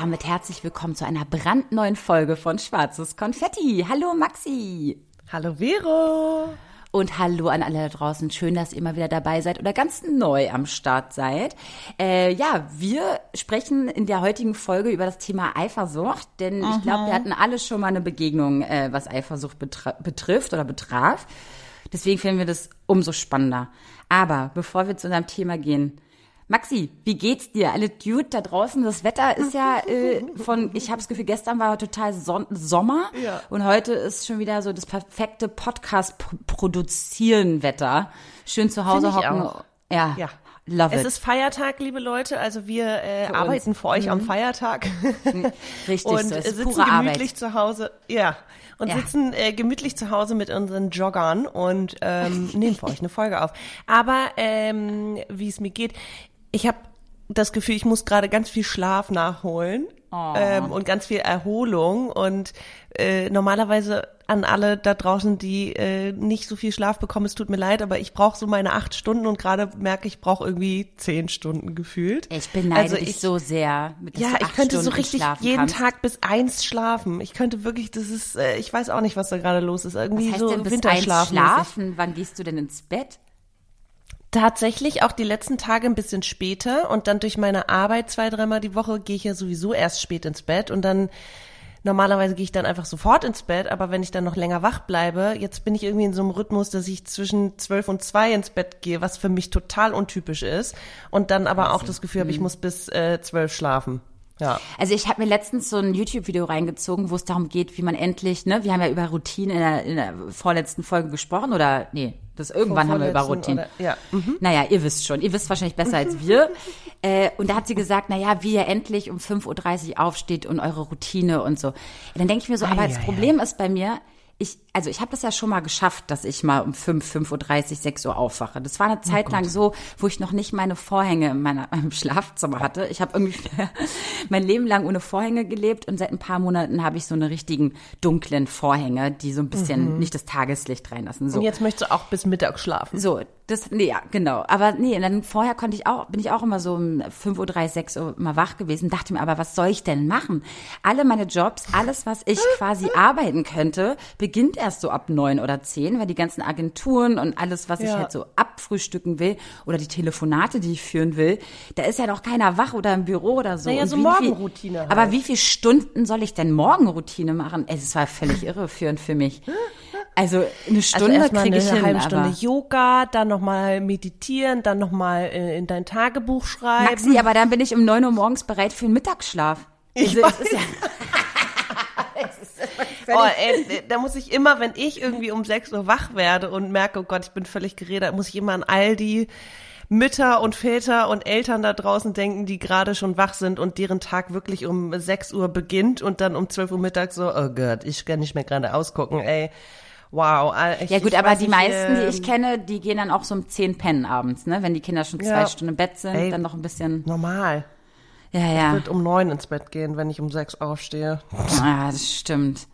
Damit herzlich willkommen zu einer brandneuen Folge von Schwarzes Konfetti. Hallo Maxi. Hallo Vero. Und hallo an alle da draußen. Schön, dass ihr immer wieder dabei seid oder ganz neu am Start seid. Äh, ja, wir sprechen in der heutigen Folge über das Thema Eifersucht, denn Aha. ich glaube, wir hatten alle schon mal eine Begegnung, äh, was Eifersucht betrifft oder betraf. Deswegen finden wir das umso spannender. Aber bevor wir zu unserem Thema gehen, Maxi, wie geht's dir? Alle Dude da draußen, das Wetter ist ja äh, von, ich habe das Gefühl, gestern war total Son Sommer ja. und heute ist schon wieder so das perfekte Podcast-Produzieren-Wetter. Schön zu Hause hocken. Auch. Ja. ja. Love es it. ist Feiertag, liebe Leute. Also wir äh, für arbeiten für euch mhm. am Feiertag. Richtig, und so. Es sitzen gemütlich Arbeit. zu Hause. Ja. Und ja. sitzen äh, gemütlich zu Hause mit unseren Joggern und ähm, nehmen für euch eine Folge auf. Aber ähm, wie es mir geht, ich habe das Gefühl, ich muss gerade ganz viel Schlaf nachholen oh. ähm, und ganz viel Erholung und äh, normalerweise an alle da draußen, die äh, nicht so viel Schlaf bekommen, es tut mir leid, aber ich brauche so meine acht Stunden und gerade merke ich, brauche irgendwie zehn Stunden gefühlt. Ich beneide also dich so sehr. Mit ja, ich könnte Stunden so richtig jeden kannst. Tag bis eins schlafen. Ich könnte wirklich, das ist, äh, ich weiß auch nicht, was da gerade los ist. Irgendwie was heißt so denn bis Winterschlaf. Eins schlafen? Wann gehst du denn ins Bett? Tatsächlich auch die letzten Tage ein bisschen später und dann durch meine Arbeit zwei, dreimal die Woche gehe ich ja sowieso erst spät ins Bett und dann normalerweise gehe ich dann einfach sofort ins Bett, aber wenn ich dann noch länger wach bleibe, jetzt bin ich irgendwie in so einem Rhythmus, dass ich zwischen zwölf und zwei ins Bett gehe, was für mich total untypisch ist und dann aber auch das Gefühl habe, ich muss bis äh, zwölf schlafen. Ja. Also ich habe mir letztens so ein YouTube-Video reingezogen, wo es darum geht, wie man endlich, ne, wir haben ja über Routine in der, in der vorletzten Folge gesprochen oder nee, das irgendwann haben wir über Routine. Oder, ja. Mhm. Naja, ihr wisst schon, ihr wisst wahrscheinlich besser als wir. äh, und da hat sie gesagt, naja, wie ihr endlich um 5.30 Uhr aufsteht und eure Routine und so. Ja, dann denke ich mir so, aber das Problem ist bei mir, ich, also ich habe das ja schon mal geschafft, dass ich mal um 5, 5.30 Uhr, 6 Uhr aufwache. Das war eine Zeit oh lang so, wo ich noch nicht meine Vorhänge in meiner, meinem Schlafzimmer hatte. Ich habe irgendwie mein Leben lang ohne Vorhänge gelebt und seit ein paar Monaten habe ich so eine richtigen dunklen Vorhänge, die so ein bisschen mhm. nicht das Tageslicht reinlassen. So. Und jetzt möchtest du auch bis Mittag schlafen. So, das, nee, ja, genau. Aber nee, dann vorher konnte ich auch, bin ich auch immer so um 5.30 Uhr, 6 Uhr immer wach gewesen, dachte mir, aber was soll ich denn machen? Alle meine Jobs, alles, was ich quasi arbeiten könnte, beginnt erst so ab neun oder zehn, weil die ganzen Agenturen und alles, was ja. ich halt so abfrühstücken will oder die Telefonate, die ich führen will, da ist ja doch keiner wach oder im Büro oder so. Naja, so Morgenroutine. Halt. Aber wie viele Stunden soll ich denn Morgenroutine machen? Es war völlig irreführend für mich. Also eine also Stunde also kriege ich eine hin, halbe Stunde Yoga, dann nochmal meditieren, dann nochmal äh, in dein Tagebuch schreiben. Maxi, aber dann bin ich um neun Uhr morgens bereit für einen Mittagsschlaf. Ich also, weiß. oh, ey, da muss ich immer, wenn ich irgendwie um sechs Uhr wach werde und merke, oh Gott, ich bin völlig geredet, muss ich immer an all die Mütter und Väter und Eltern da draußen denken, die gerade schon wach sind und deren Tag wirklich um sechs Uhr beginnt und dann um zwölf Uhr mittags so, oh Gott, ich kann nicht mehr gerade ausgucken, ey. Wow. Ich, ja gut, aber die nicht, meisten, die ich ähm, kenne, die gehen dann auch so um zehn pennen abends, ne? Wenn die Kinder schon zwei ja, Stunden im Bett sind, ey, dann noch ein bisschen. Normal. Ja, ja. Ich würde um neun ins Bett gehen, wenn ich um sechs aufstehe. Ah, das stimmt.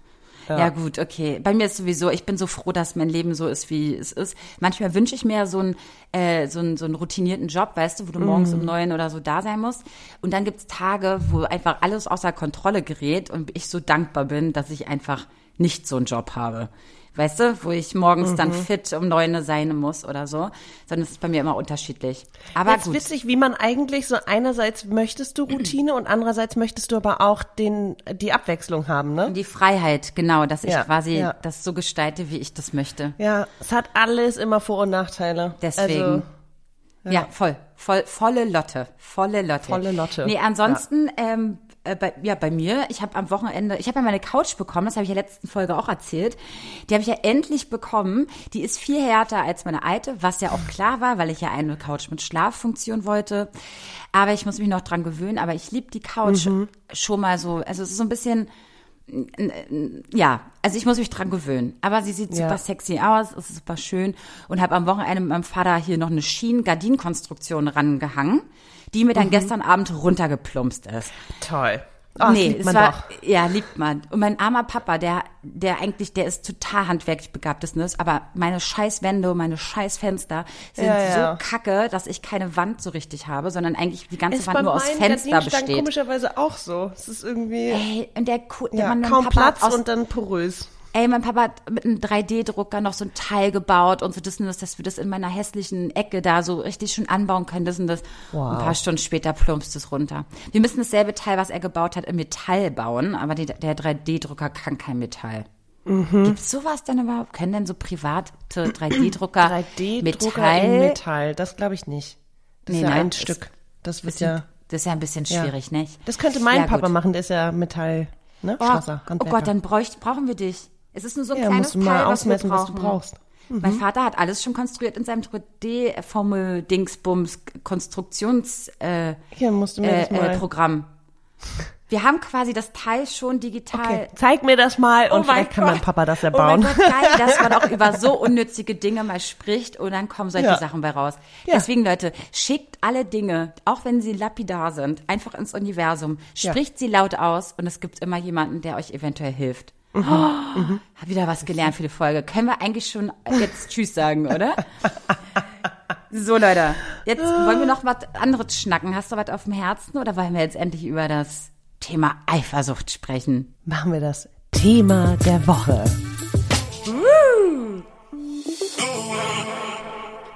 Ja. ja. gut, okay. Bei mir ist sowieso, ich bin so froh, dass mein Leben so ist, wie es ist. Manchmal wünsche ich mir so einen, äh, so, einen, so einen routinierten Job, weißt du, wo du morgens mm. um neun oder so da sein musst. Und dann gibt's Tage, wo einfach alles außer Kontrolle gerät und ich so dankbar bin, dass ich einfach nicht so einen Job habe weißt du, wo ich morgens mhm. dann fit um neun sein muss oder so, sondern es ist bei mir immer unterschiedlich. Aber Jetzt gut. witzig, wie man eigentlich so einerseits möchtest du Routine und andererseits möchtest du aber auch den die Abwechslung haben, ne? Die Freiheit, genau, dass ich ja, quasi ja. das so gestalte, wie ich das möchte. Ja, es hat alles immer Vor- und Nachteile. Deswegen. Also, ja. ja, voll, voll, volle Lotte, volle Lotte. Volle Lotte. Nee, ansonsten, ähm, äh, bei, ja, bei mir, ich habe am Wochenende, ich habe ja meine Couch bekommen, das habe ich ja letzten Folge auch erzählt. Die habe ich ja endlich bekommen. Die ist viel härter als meine alte, was ja auch klar war, weil ich ja eine Couch mit Schlaffunktion wollte. Aber ich muss mich noch dran gewöhnen. Aber ich liebe die Couch mhm. schon mal so. Also es ist so ein bisschen, ja, also ich muss mich dran gewöhnen. Aber sie sieht super ja. sexy aus, ist super schön und habe am Wochenende mit meinem Vater hier noch eine Schienen-Gardinenkonstruktion rangehangen die mir dann mhm. gestern Abend runtergeplumpst ist. Toll. Oh, nee, es war, doch. ja, liebt man. Und mein armer Papa, der, der eigentlich, der ist total handwerklich begabt, ist, ne? aber meine scheiß Wände und meine scheiß Fenster sind ja, ja. so kacke, dass ich keine Wand so richtig habe, sondern eigentlich die ganze ist Wand nur aus Fenster besteht. komischerweise auch so. Es ist irgendwie. Ey, und der, der ja, Mann, kaum Papa Platz aus, und dann porös. Ey, mein Papa hat mit einem 3D-Drucker noch so ein Teil gebaut und so das und das, dass wir das in meiner hässlichen Ecke da so richtig schön anbauen können. Das und das. Wow. Ein paar Stunden später plumpst es runter. Wir müssen dasselbe Teil, was er gebaut hat, im Metall bauen, aber die, der 3D-Drucker kann kein Metall. Mhm. Gibt sowas denn überhaupt? Können denn so private 3D-Drucker 3D-Drucker Metall? Metall? Das glaube ich nicht. Das nee, ist ja ein Stück. Das wird ja. Das ist ja ein bisschen schwierig, ja. nicht? Das könnte mein ja, Papa gut. machen, der ist ja Metall, ne? Oh, oh Gott, dann bräuch, brauchen wir dich. Es ist nur so ein ja, kleines musst du mal Teil, ausmessen, was, was du brauchst. Mhm. Mein Vater hat alles schon konstruiert in seinem 3D-Formel-Dingsbums-Konstruktionsprogramm. Äh, äh, äh, Programm. Wir haben quasi das Teil schon digital. Okay, zeig mir das mal oh und vielleicht Gott. kann mein Papa das ja bauen. Oh mein Gott, geil, dass man auch über so unnützige Dinge mal spricht und dann kommen solche ja. Sachen bei raus. Ja. Deswegen, Leute, schickt alle Dinge, auch wenn sie lapidar sind, einfach ins Universum. Spricht ja. sie laut aus und es gibt immer jemanden, der euch eventuell hilft. Mhm. Oh, mhm. Hab wieder was gelernt für die Folge. Können wir eigentlich schon jetzt Tschüss sagen, oder? So, Leute, jetzt wollen wir noch was anderes schnacken. Hast du was auf dem Herzen oder wollen wir jetzt endlich über das Thema Eifersucht sprechen? Machen wir das Thema der Woche.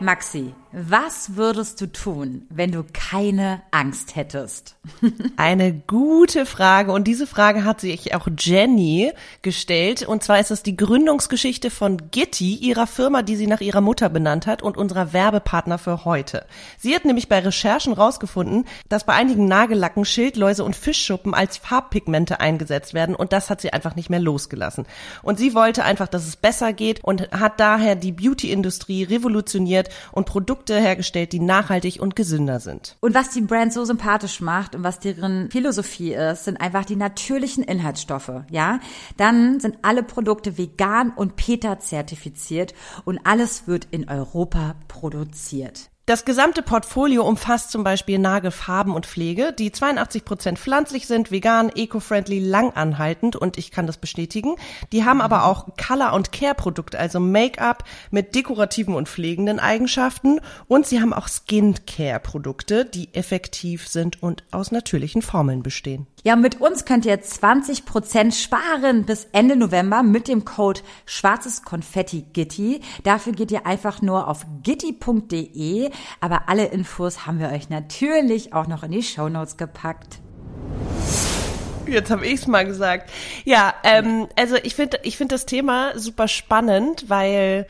Maxi, was würdest du tun, wenn du keine Angst hättest? Eine gute Frage und diese Frage hat sich auch Jenny gestellt und zwar ist es die Gründungsgeschichte von Gitti, ihrer Firma, die sie nach ihrer Mutter benannt hat und unserer Werbepartner für heute. Sie hat nämlich bei Recherchen rausgefunden, dass bei einigen Nagellacken Schildläuse und Fischschuppen als Farbpigmente eingesetzt werden und das hat sie einfach nicht mehr losgelassen. Und sie wollte einfach, dass es besser geht und hat daher die Beauty-Industrie revolutioniert und Produkte hergestellt, die nachhaltig und gesünder sind. Und was die Brand so sympathisch macht und was deren Philosophie ist, sind einfach die natürlichen Inhaltsstoffe, ja? Dann sind alle Produkte vegan und PETA zertifiziert und alles wird in Europa produziert. Das gesamte Portfolio umfasst zum Beispiel Nagelfarben und Pflege, die 82 Prozent pflanzlich sind, vegan, eco-friendly, langanhaltend und ich kann das bestätigen. Die haben aber auch Color- und Care-Produkte, also Make-up mit dekorativen und pflegenden Eigenschaften und sie haben auch Skin-Care-Produkte, die effektiv sind und aus natürlichen Formeln bestehen. Ja, mit uns könnt ihr 20 Prozent sparen bis Ende November mit dem Code schwarzes Konfetti Gitti. Dafür geht ihr einfach nur auf gitti.de aber alle Infos haben wir euch natürlich auch noch in die Show Notes gepackt. Jetzt habe ich es mal gesagt. Ja, ähm, also ich finde ich finde das Thema super spannend, weil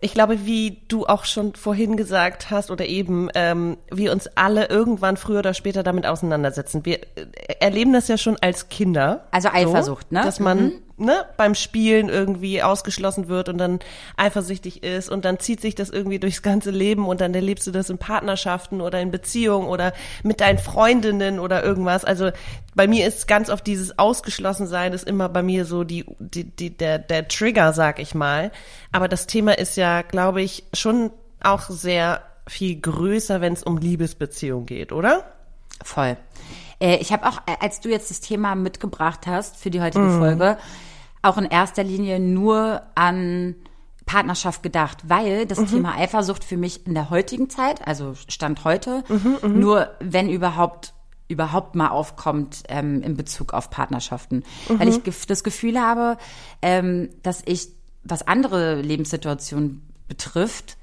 ich glaube, wie du auch schon vorhin gesagt hast oder eben, ähm, wir uns alle irgendwann früher oder später damit auseinandersetzen. Wir äh, erleben das ja schon als Kinder. Also Eifersucht, so, ne? Dass man mhm. Ne, beim Spielen irgendwie ausgeschlossen wird und dann eifersüchtig ist und dann zieht sich das irgendwie durchs ganze Leben und dann erlebst du das in Partnerschaften oder in Beziehungen oder mit deinen Freundinnen oder irgendwas. Also bei mir ist ganz oft dieses Ausgeschlossensein ist immer bei mir so die, die, die, der, der Trigger, sag ich mal. Aber das Thema ist ja, glaube ich, schon auch sehr viel größer, wenn es um Liebesbeziehung geht, oder? Voll. Äh, ich habe auch, äh, als du jetzt das Thema mitgebracht hast für die heutige mm. Folge, auch in erster Linie nur an Partnerschaft gedacht, weil das mhm. Thema Eifersucht für mich in der heutigen Zeit, also Stand heute, mhm, mhm. nur wenn überhaupt überhaupt mal aufkommt ähm, in Bezug auf Partnerschaften. Mhm. Weil ich das Gefühl habe, ähm, dass ich, was andere Lebenssituationen betrifft,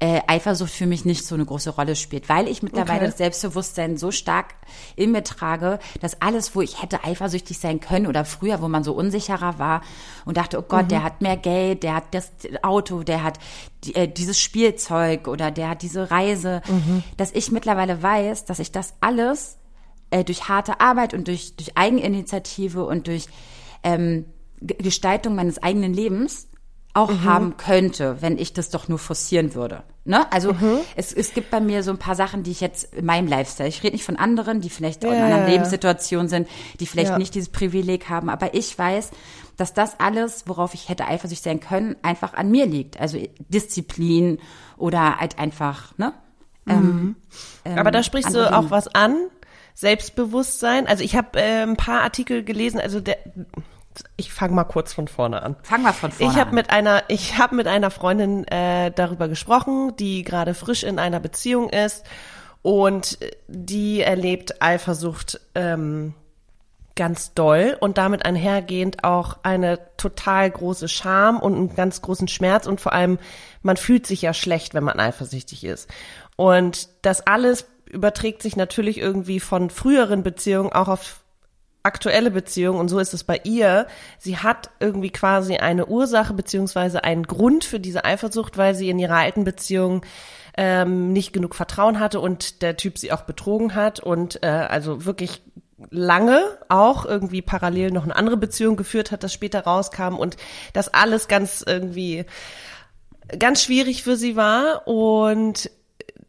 äh, Eifersucht für mich nicht so eine große Rolle spielt, weil ich mittlerweile okay. das Selbstbewusstsein so stark in mir trage, dass alles, wo ich hätte eifersüchtig sein können oder früher, wo man so unsicherer war und dachte, oh Gott, mhm. der hat mehr Geld, der hat das Auto, der hat die, äh, dieses Spielzeug oder der hat diese Reise, mhm. dass ich mittlerweile weiß, dass ich das alles äh, durch harte Arbeit und durch, durch Eigeninitiative und durch ähm, Gestaltung meines eigenen Lebens auch mhm. haben könnte, wenn ich das doch nur forcieren würde. Ne? Also mhm. es, es gibt bei mir so ein paar Sachen, die ich jetzt in meinem Lifestyle, ich rede nicht von anderen, die vielleicht ja, in einer Lebenssituation sind, die vielleicht ja. nicht dieses Privileg haben, aber ich weiß, dass das alles, worauf ich hätte eifersüchtig sein können, einfach an mir liegt. Also Disziplin oder halt einfach, ne? Mhm. Ähm, aber da sprichst du auch was an, Selbstbewusstsein. Also ich habe äh, ein paar Artikel gelesen, also der ich fange mal kurz von vorne an. Fang mal von vorne ich hab an. Mit einer, ich habe mit einer Freundin äh, darüber gesprochen, die gerade frisch in einer Beziehung ist und die erlebt Eifersucht ähm, ganz doll und damit einhergehend auch eine total große Scham und einen ganz großen Schmerz und vor allem, man fühlt sich ja schlecht, wenn man eifersüchtig ist. Und das alles überträgt sich natürlich irgendwie von früheren Beziehungen auch auf aktuelle Beziehung und so ist es bei ihr. Sie hat irgendwie quasi eine Ursache beziehungsweise einen Grund für diese Eifersucht, weil sie in ihrer alten Beziehung ähm, nicht genug Vertrauen hatte und der Typ sie auch betrogen hat und äh, also wirklich lange auch irgendwie parallel noch eine andere Beziehung geführt hat, das später rauskam und das alles ganz irgendwie ganz schwierig für sie war und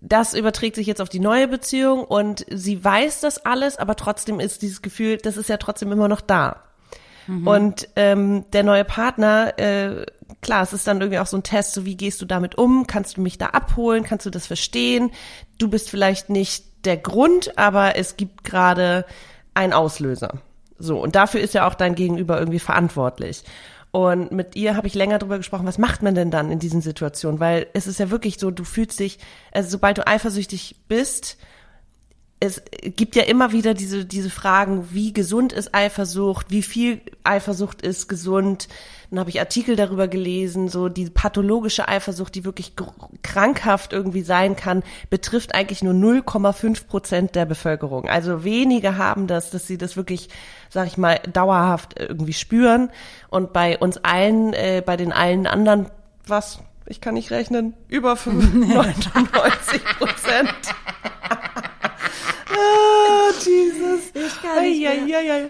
das überträgt sich jetzt auf die neue Beziehung und sie weiß das alles, aber trotzdem ist dieses Gefühl, das ist ja trotzdem immer noch da. Mhm. Und ähm, der neue Partner, äh, klar, es ist dann irgendwie auch so ein Test, so wie gehst du damit um? Kannst du mich da abholen? Kannst du das verstehen? Du bist vielleicht nicht der Grund, aber es gibt gerade einen Auslöser. So, und dafür ist ja auch dein Gegenüber irgendwie verantwortlich. Und mit ihr habe ich länger drüber gesprochen, was macht man denn dann in diesen Situationen? Weil es ist ja wirklich so, du fühlst dich, also sobald du eifersüchtig bist, es gibt ja immer wieder diese, diese Fragen, wie gesund ist Eifersucht, wie viel Eifersucht ist gesund. Dann habe ich Artikel darüber gelesen, so die pathologische Eifersucht, die wirklich krankhaft irgendwie sein kann, betrifft eigentlich nur 0,5 Prozent der Bevölkerung. Also wenige haben das, dass sie das wirklich, sag ich mal, dauerhaft irgendwie spüren. Und bei uns allen, äh, bei den allen anderen, was? Ich kann nicht rechnen, über 95 Prozent. Jesus. Ich kann nicht mehr. Ja, ja, ja.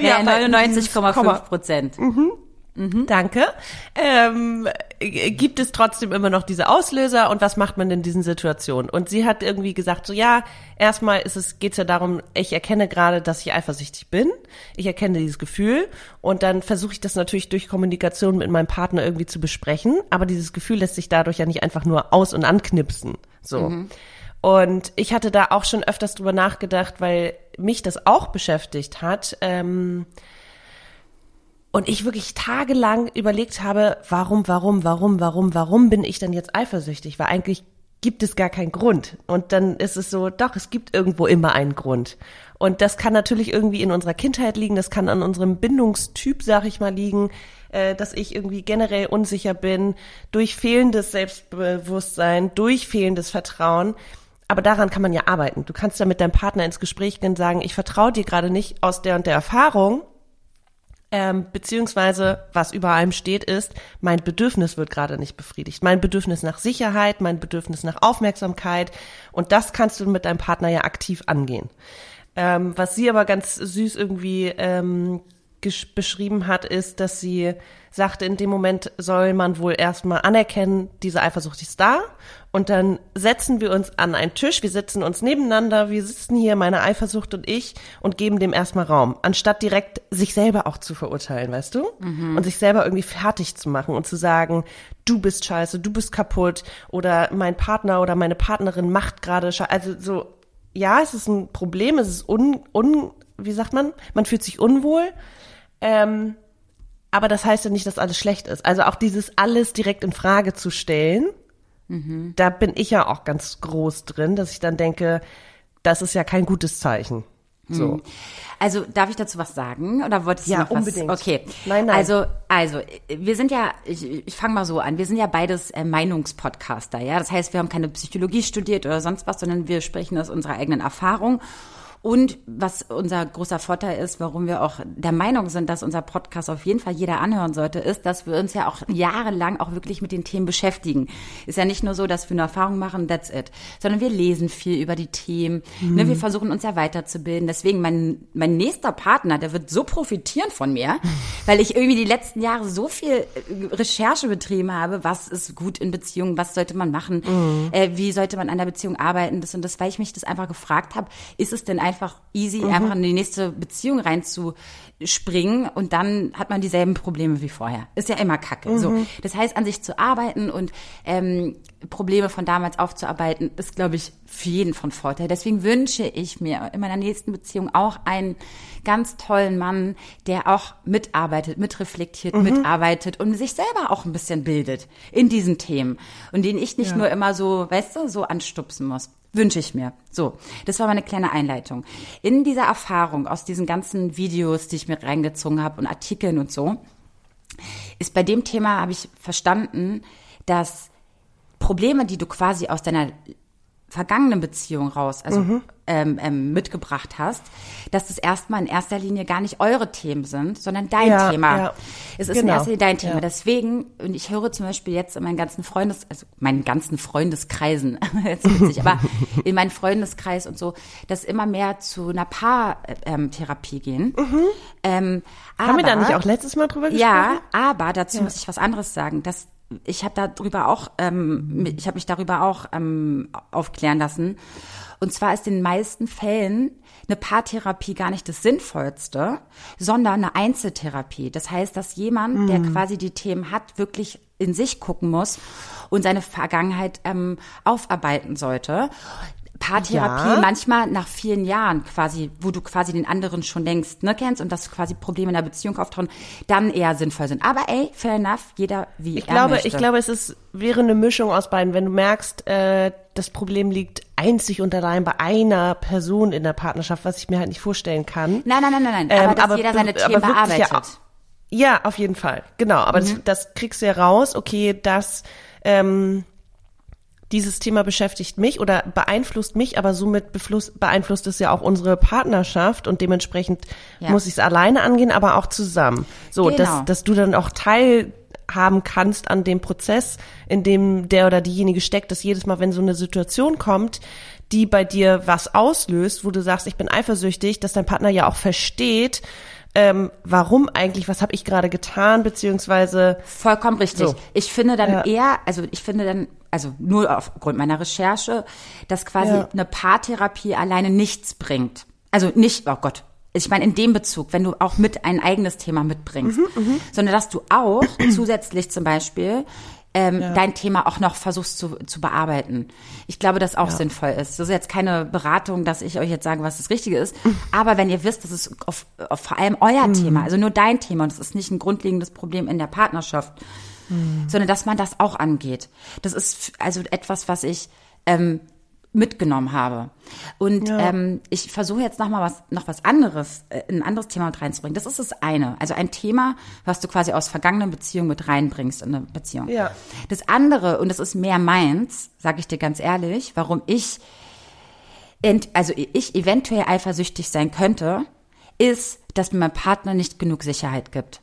Ja, 99,5 Prozent. Mhm. Mhm. Danke. Ähm, gibt es trotzdem immer noch diese Auslöser und was macht man in diesen Situationen? Und sie hat irgendwie gesagt, so ja, erstmal ist es, geht's ja darum, ich erkenne gerade, dass ich eifersüchtig bin. Ich erkenne dieses Gefühl und dann versuche ich das natürlich durch Kommunikation mit meinem Partner irgendwie zu besprechen. Aber dieses Gefühl lässt sich dadurch ja nicht einfach nur aus- und anknipsen. So. Mhm. Und ich hatte da auch schon öfters drüber nachgedacht, weil mich das auch beschäftigt hat. Ähm, und ich wirklich tagelang überlegt habe, warum, warum, warum, warum, warum bin ich denn jetzt eifersüchtig? Weil eigentlich gibt es gar keinen Grund. Und dann ist es so, doch, es gibt irgendwo immer einen Grund. Und das kann natürlich irgendwie in unserer Kindheit liegen, das kann an unserem Bindungstyp, sag ich mal, liegen, äh, dass ich irgendwie generell unsicher bin, durch fehlendes Selbstbewusstsein, durch fehlendes Vertrauen. Aber daran kann man ja arbeiten. Du kannst ja mit deinem Partner ins Gespräch gehen und sagen, ich vertraue dir gerade nicht aus der und der Erfahrung, ähm, beziehungsweise was über allem steht ist, mein Bedürfnis wird gerade nicht befriedigt. Mein Bedürfnis nach Sicherheit, mein Bedürfnis nach Aufmerksamkeit und das kannst du mit deinem Partner ja aktiv angehen. Ähm, was sie aber ganz süß irgendwie ähm, beschrieben hat, ist, dass sie sagte, in dem Moment soll man wohl erstmal anerkennen, diese Eifersucht ist da. Und dann setzen wir uns an einen Tisch, wir sitzen uns nebeneinander, wir sitzen hier, meine Eifersucht und ich, und geben dem erstmal Raum, anstatt direkt sich selber auch zu verurteilen, weißt du? Mhm. Und sich selber irgendwie fertig zu machen und zu sagen, du bist scheiße, du bist kaputt, oder mein Partner oder meine Partnerin macht gerade scheiße. Also so, ja, es ist ein Problem, es ist un, un, wie sagt man? Man fühlt sich unwohl. Ähm, aber das heißt ja nicht, dass alles schlecht ist. Also auch dieses alles direkt in Frage zu stellen, mhm. da bin ich ja auch ganz groß drin, dass ich dann denke, das ist ja kein gutes Zeichen. So. Mhm. Also darf ich dazu was sagen oder wolltest du ja, noch was? unbedingt. Okay. Nein, nein. Also also wir sind ja ich, ich fange mal so an. Wir sind ja beides äh, Meinungspodcaster, ja. Das heißt, wir haben keine Psychologie studiert oder sonst was, sondern wir sprechen aus unserer eigenen Erfahrung Und was unser großer Vorteil ist, warum wir auch der Meinung sind, dass unser Podcast auf jeden Fall jeder anhören sollte, ist, dass wir uns ja auch jahrelang auch wirklich mit den Themen beschäftigen. Ist ja nicht nur so, dass wir eine Erfahrung machen, that's it, sondern wir lesen viel über die Themen. Mhm. Ne, wir versuchen uns ja weiterzubilden. Deswegen mein, mein nächster Partner, der wird so profitieren von mir, weil ich irgendwie die letzten Jahre so viel äh, Recherche betrieben habe, was ist gut in Beziehungen, was sollte man machen, mhm. äh, wie sollte man an der Beziehung arbeiten, das und das, weil ich mich das einfach gefragt habe, ist es denn einfach easy, mhm. einfach in die nächste Beziehung reinzuspringen und dann hat man dieselben Probleme wie vorher. Ist ja immer Kacke. Mhm. So, das heißt, an sich zu arbeiten und ähm, Probleme von damals aufzuarbeiten, ist, glaube ich, für jeden von Vorteil. Deswegen wünsche ich mir in meiner nächsten Beziehung auch einen ganz tollen Mann, der auch mitarbeitet, mitreflektiert, mhm. mitarbeitet und sich selber auch ein bisschen bildet in diesen Themen und den ich nicht ja. nur immer so, weißt du, so anstupsen muss. Wünsche ich mir. So, das war meine kleine Einleitung. In dieser Erfahrung aus diesen ganzen Videos, die ich mir reingezogen habe und Artikeln und so, ist bei dem Thema habe ich verstanden, dass Probleme, die du quasi aus deiner vergangenen Beziehung raus, also mhm. ähm, ähm, mitgebracht hast, dass das erstmal in erster Linie gar nicht eure Themen sind, sondern dein ja, Thema. Ja. Es ist genau. in erster Linie dein Thema. Ja. Deswegen, und ich höre zum Beispiel jetzt in meinen ganzen Freundes, also meinen ganzen Freundeskreisen, jetzt witzig, aber in meinen Freundeskreis und so, dass immer mehr zu einer Paartherapie ähm, gehen. Mhm. Ähm, Haben wir da nicht auch letztes Mal drüber gesprochen? Ja, aber dazu muss ich was anderes sagen, dass ich habe darüber auch, ähm, ich habe mich darüber auch ähm, aufklären lassen. Und zwar ist in den meisten Fällen eine Paartherapie gar nicht das Sinnvollste, sondern eine Einzeltherapie. Das heißt, dass jemand, mm. der quasi die Themen hat, wirklich in sich gucken muss und seine Vergangenheit ähm, aufarbeiten sollte. Paartherapie ja. manchmal nach vielen Jahren quasi, wo du quasi den anderen schon längst ne, kennst und dass quasi Probleme in der Beziehung auftauchen, dann eher sinnvoll sind. Aber ey, fair enough, jeder wie ich er glaube, möchte. Ich glaube, es ist, wäre eine Mischung aus beiden. Wenn du merkst, äh, das Problem liegt einzig und allein bei einer Person in der Partnerschaft, was ich mir halt nicht vorstellen kann. Nein, nein, nein, nein, nein. Ähm, aber dass aber, jeder seine Themen bearbeitet. Ja, ja, auf jeden Fall. Genau, aber mhm. das, das kriegst du ja raus, okay, das ähm, dieses Thema beschäftigt mich oder beeinflusst mich, aber somit beeinflusst es ja auch unsere Partnerschaft und dementsprechend ja. muss ich es alleine angehen, aber auch zusammen. So, genau. dass, dass du dann auch teilhaben kannst an dem Prozess, in dem der oder diejenige steckt, dass jedes Mal, wenn so eine Situation kommt, die bei dir was auslöst, wo du sagst, ich bin eifersüchtig, dass dein Partner ja auch versteht, ähm, warum eigentlich, was habe ich gerade getan, beziehungsweise vollkommen richtig. So. Ich finde dann ja. eher, also ich finde dann also nur aufgrund meiner Recherche, dass quasi ja. eine Paartherapie alleine nichts bringt. Also nicht, oh Gott, ich meine in dem Bezug, wenn du auch mit ein eigenes Thema mitbringst, mhm, mhm. sondern dass du auch zusätzlich zum Beispiel ähm, ja. dein Thema auch noch versuchst zu, zu bearbeiten. Ich glaube, dass auch ja. sinnvoll ist. Das ist jetzt keine Beratung, dass ich euch jetzt sage, was das Richtige ist. Aber wenn ihr wisst, das ist auf, auf vor allem euer mhm. Thema, also nur dein Thema und es ist nicht ein grundlegendes Problem in der Partnerschaft, mhm. sondern dass man das auch angeht. Das ist also etwas, was ich ähm, mitgenommen habe. Und ja. ähm, ich versuche jetzt noch mal was, noch was anderes, äh, ein anderes Thema mit reinzubringen. Das ist das eine. Also ein Thema, was du quasi aus vergangenen Beziehungen mit reinbringst in eine Beziehung. Ja. Das andere, und das ist mehr meins, sage ich dir ganz ehrlich, warum ich, also ich eventuell eifersüchtig sein könnte, ist, dass mir mein Partner nicht genug Sicherheit gibt.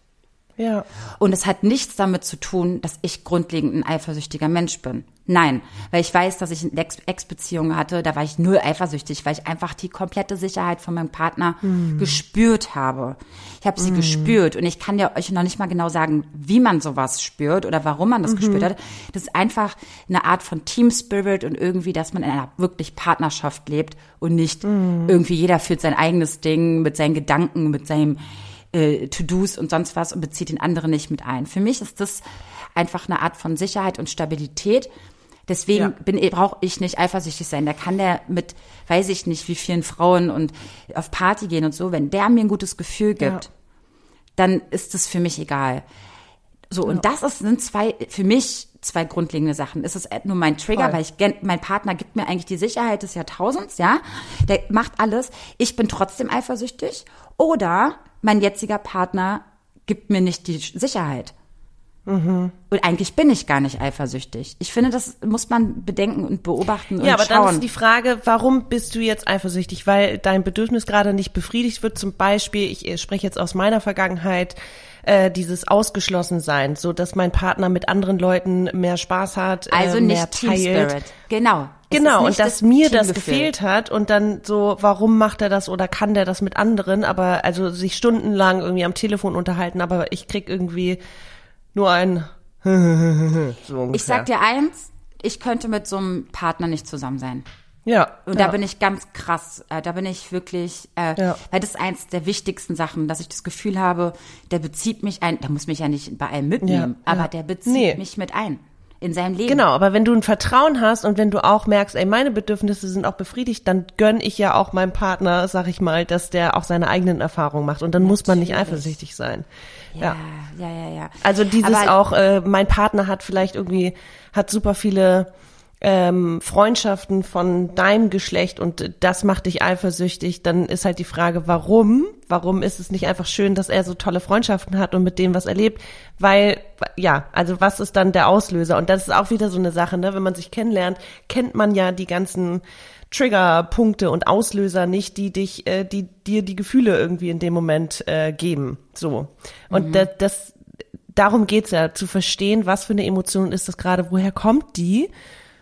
Ja. Und es hat nichts damit zu tun, dass ich grundlegend ein eifersüchtiger Mensch bin. Nein, weil ich weiß, dass ich eine Ex-Beziehung hatte, da war ich null eifersüchtig, weil ich einfach die komplette Sicherheit von meinem Partner mm. gespürt habe. Ich habe sie mm. gespürt und ich kann dir euch noch nicht mal genau sagen, wie man sowas spürt oder warum man das mhm. gespürt hat. Das ist einfach eine Art von Team Spirit und irgendwie, dass man in einer wirklich Partnerschaft lebt und nicht mm. irgendwie jeder führt sein eigenes Ding mit seinen Gedanken, mit seinem äh, To-Dos und sonst was und bezieht den anderen nicht mit ein. Für mich ist das einfach eine Art von Sicherheit und Stabilität. Deswegen ja. brauche ich nicht eifersüchtig sein. Da kann der mit, weiß ich nicht, wie vielen Frauen und auf Party gehen und so. Wenn der mir ein gutes Gefühl gibt, ja. dann ist es für mich egal. So, und das ist, sind zwei, für mich zwei grundlegende Sachen. Es ist nur mein Trigger, Voll. weil ich, mein Partner gibt mir eigentlich die Sicherheit des Jahrtausends, ja. Der macht alles. Ich bin trotzdem eifersüchtig. Oder mein jetziger Partner gibt mir nicht die Sicherheit. Mhm. Und eigentlich bin ich gar nicht eifersüchtig. Ich finde, das muss man bedenken und beobachten und Ja, aber schauen. dann ist die Frage, warum bist du jetzt eifersüchtig? Weil dein Bedürfnis gerade nicht befriedigt wird. Zum Beispiel, ich spreche jetzt aus meiner Vergangenheit, äh, dieses Ausgeschlossensein, so dass mein Partner mit anderen Leuten mehr Spaß hat, also äh, nicht mehr Team teilt. Spirit. Genau. Genau, und nicht dass mir das gefehlt hat und dann so, warum macht er das oder kann der das mit anderen, aber also sich stundenlang irgendwie am Telefon unterhalten, aber ich krieg irgendwie nur ein so ungefähr. Ich sag dir eins, ich könnte mit so einem Partner nicht zusammen sein. Ja, Und ja. da bin ich ganz krass, äh, da bin ich wirklich, äh, Ja. weil das ist eins der wichtigsten Sachen, dass ich das Gefühl habe, der bezieht mich ein, der muss mich ja nicht bei allem mitnehmen, Ja, aber ja. der bezieht Nee. mich mit ein in seinem Leben. Genau, aber wenn du ein Vertrauen hast und wenn du auch merkst, ey, meine Bedürfnisse sind auch befriedigt, dann gönn ich ja auch meinem Partner, sag ich mal, dass der auch seine eigenen Erfahrungen macht und dann muss man nicht Natürlich. eifersüchtig sein. Ja, ja, ja, ja. Also dieses Aber- auch, äh, mein Partner hat vielleicht irgendwie, hat super viele ähm, Freundschaften von deinem Geschlecht und das macht dich eifersüchtig, dann ist halt die Frage, warum? Warum ist es nicht einfach schön, dass er so tolle Freundschaften hat und mit denen was erlebt? Weil, ja, also was ist dann der Auslöser? Und das ist auch wieder so eine Sache, ne? Wenn man sich kennenlernt, kennt man ja die ganzen Triggerpunkte und Auslöser nicht, die dich, äh, die dir die Gefühle irgendwie in dem Moment äh, geben. So. Und das, das, darum geht's ja, zu verstehen, was für eine Emotion ist das gerade, woher kommt die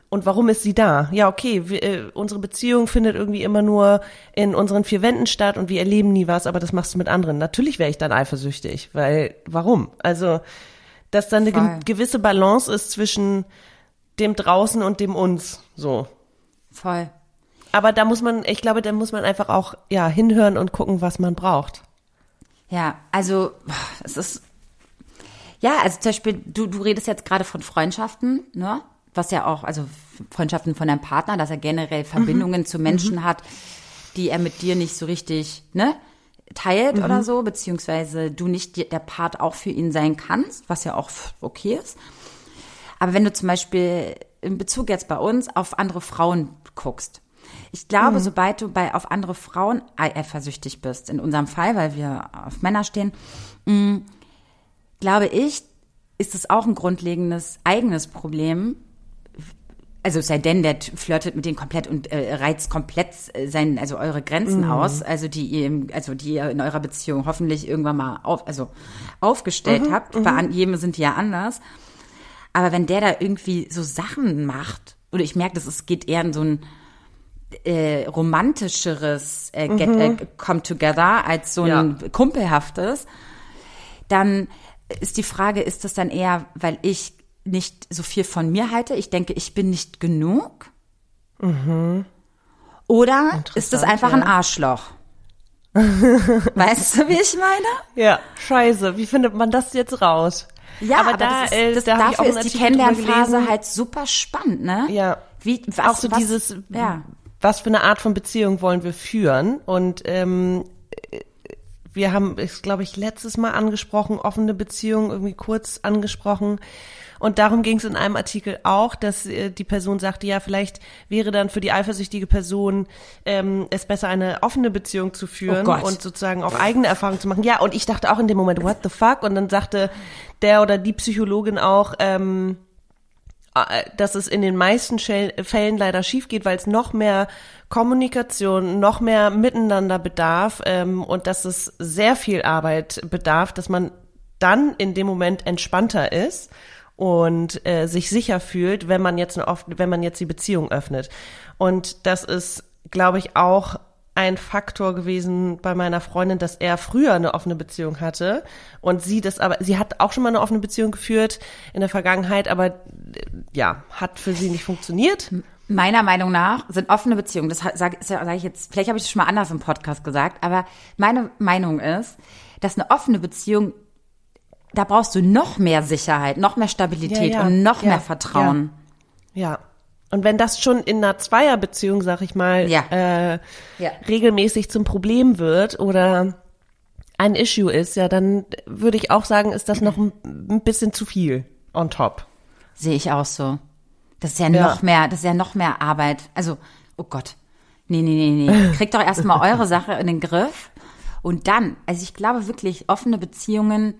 und warum ist sie da? Ja, okay, wir, äh, unsere Beziehung findet irgendwie immer nur in unseren vier Wänden statt und wir erleben nie was, aber das machst du mit anderen. Natürlich wäre ich dann eifersüchtig, weil warum? Also, dass dann eine ge gewisse Balance ist zwischen dem draußen und dem uns, so. Voll. Aber da muss man, ich glaube, da muss man einfach auch ja hinhören und gucken, was man braucht. Ja, also es ist ja, also zum Beispiel, du, du redest jetzt gerade von Freundschaften, ne? Was ja auch, also Freundschaften von deinem Partner, dass er generell Verbindungen zu Menschen hat, die er mit dir nicht so richtig, ne? teilt oder so, beziehungsweise du nicht der Part auch für ihn sein kannst, was ja auch okay ist. Aber wenn du zum Beispiel in Bezug jetzt bei uns auf andere Frauen guckst, ich glaube, sobald du bei auf andere Frauen ei- eifersüchtig bist, in unserem Fall, weil wir auf Männer stehen, mh, glaube ich, ist es auch ein grundlegendes eigenes Problem. Also es sei denn, der flirtet mit denen komplett und äh, reizt komplett äh, sein, also eure Grenzen aus, also die ihr, im- also die ihr in eurer Beziehung hoffentlich irgendwann mal auf, also aufgestellt habt. Bei an, jedem sind die ja anders. Aber wenn der da irgendwie so Sachen macht, oder ich merke, dass es geht eher in so ein äh, romantischeres äh, Get, äh, Come Together als so ein kumpelhaftes, dann ist die Frage, ist das dann eher, weil ich nicht so viel von mir halte? Ich denke, ich bin nicht genug? Oder ist das Interessant, einfach ein ja. Arschloch? weißt du, wie ich meine? Ja, scheiße. Wie findet man das jetzt raus? Ja, aber, da, das ist, äh, das, da dafür ist die Kennenlernphase halt super spannend, ne? Ja. Wie, was, auch so was, dieses, ja. was für eine Art von Beziehung wollen wir führen? Und ähm, wir haben, ich glaube ich, letztes Mal angesprochen, offene Beziehungen irgendwie kurz angesprochen. Und darum ging es in einem Artikel auch, dass äh, die Person sagte, ja, vielleicht wäre dann für die eifersüchtige Person ähm, es besser, eine offene Beziehung zu führen Oh und sozusagen auch eigene Erfahrungen zu machen. Ja, und ich dachte auch in dem Moment, what the fuck? Und dann sagte der oder die Psychologin auch, ähm, äh, dass es in den meisten Fällen leider schief geht, weil es noch mehr Kommunikation, noch mehr Miteinander bedarf ähm, und dass es sehr viel Arbeit bedarf, dass man dann in dem Moment entspannter ist und äh, sich sicher fühlt, wenn man jetzt eine oft, wenn man jetzt die Beziehung öffnet. Und das ist, glaube ich, auch ein Faktor gewesen bei meiner Freundin, dass er früher eine offene Beziehung hatte und sie das aber, sie hat auch schon mal eine offene Beziehung geführt in der Vergangenheit, aber äh, ja, hat für sie nicht funktioniert. Meiner Meinung nach sind offene Beziehungen, das sage sag ich jetzt, vielleicht habe ich das schon mal anders im Podcast gesagt, aber meine Meinung ist, dass eine offene Beziehung, da brauchst du noch mehr Sicherheit, noch mehr Stabilität Ja, ja, und noch ja, mehr Vertrauen. Ja. Und wenn das schon in einer Zweierbeziehung, sag ich mal, Ja. äh, Ja. regelmäßig zum Problem wird oder ein Issue ist, ja, dann würde ich auch sagen, ist das noch ein, bisschen zu viel on top. Sehe ich auch so. Das ist ja, Ja. noch mehr, das ist ja noch mehr Arbeit. Also, oh Gott. Nee, nee, nee, nee. Kriegt doch erstmal eure Sache in den Griff. Und dann, also ich glaube wirklich, offene Beziehungen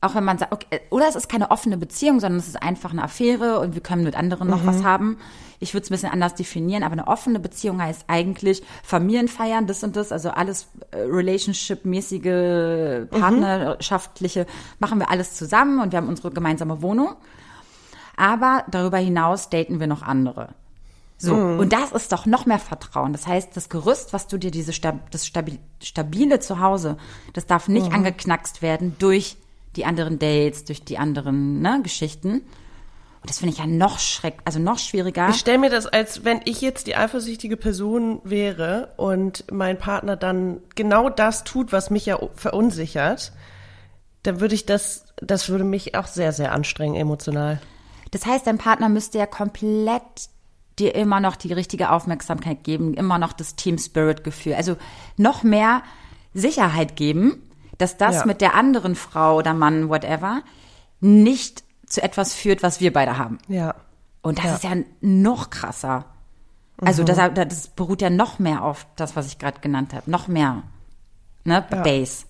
auch wenn man sagt, okay, oder es ist keine offene Beziehung, sondern es ist einfach eine Affäre und wir können mit anderen noch mhm. was haben. Ich würde es ein bisschen anders definieren, aber eine offene Beziehung heißt eigentlich Familienfeiern, das und das, also alles äh, Relationship-mäßige, partnerschaftliche, mhm. machen wir alles zusammen und wir haben unsere gemeinsame Wohnung. Aber darüber hinaus daten wir noch andere. So, mhm. und das ist doch noch mehr Vertrauen. Das heißt, das Gerüst, was du dir, diese Stab das Stabil stabile Zuhause, das darf nicht mhm. angeknackst werden durch die anderen Dates, durch die anderen ne, Geschichten. Und das finde ich ja noch schreck, also noch schwieriger. Ich stelle mir das als, wenn ich jetzt die eifersüchtige Person wäre und mein Partner dann genau das tut, was mich ja verunsichert, dann würde ich das, das würde mich auch sehr, sehr anstrengen emotional. Das heißt, dein Partner müsste ja komplett dir immer noch die richtige Aufmerksamkeit geben, immer noch das Team Spirit Gefühl, also noch mehr Sicherheit geben, dass das ja. mit der anderen Frau oder Mann, whatever, nicht zu etwas führt, was wir beide haben. Ja. Und das ja. ist ja noch krasser. Also mhm. das, das, beruht ja noch mehr auf das, was ich gerade genannt habe. Noch mehr. Ne? Ja. Base.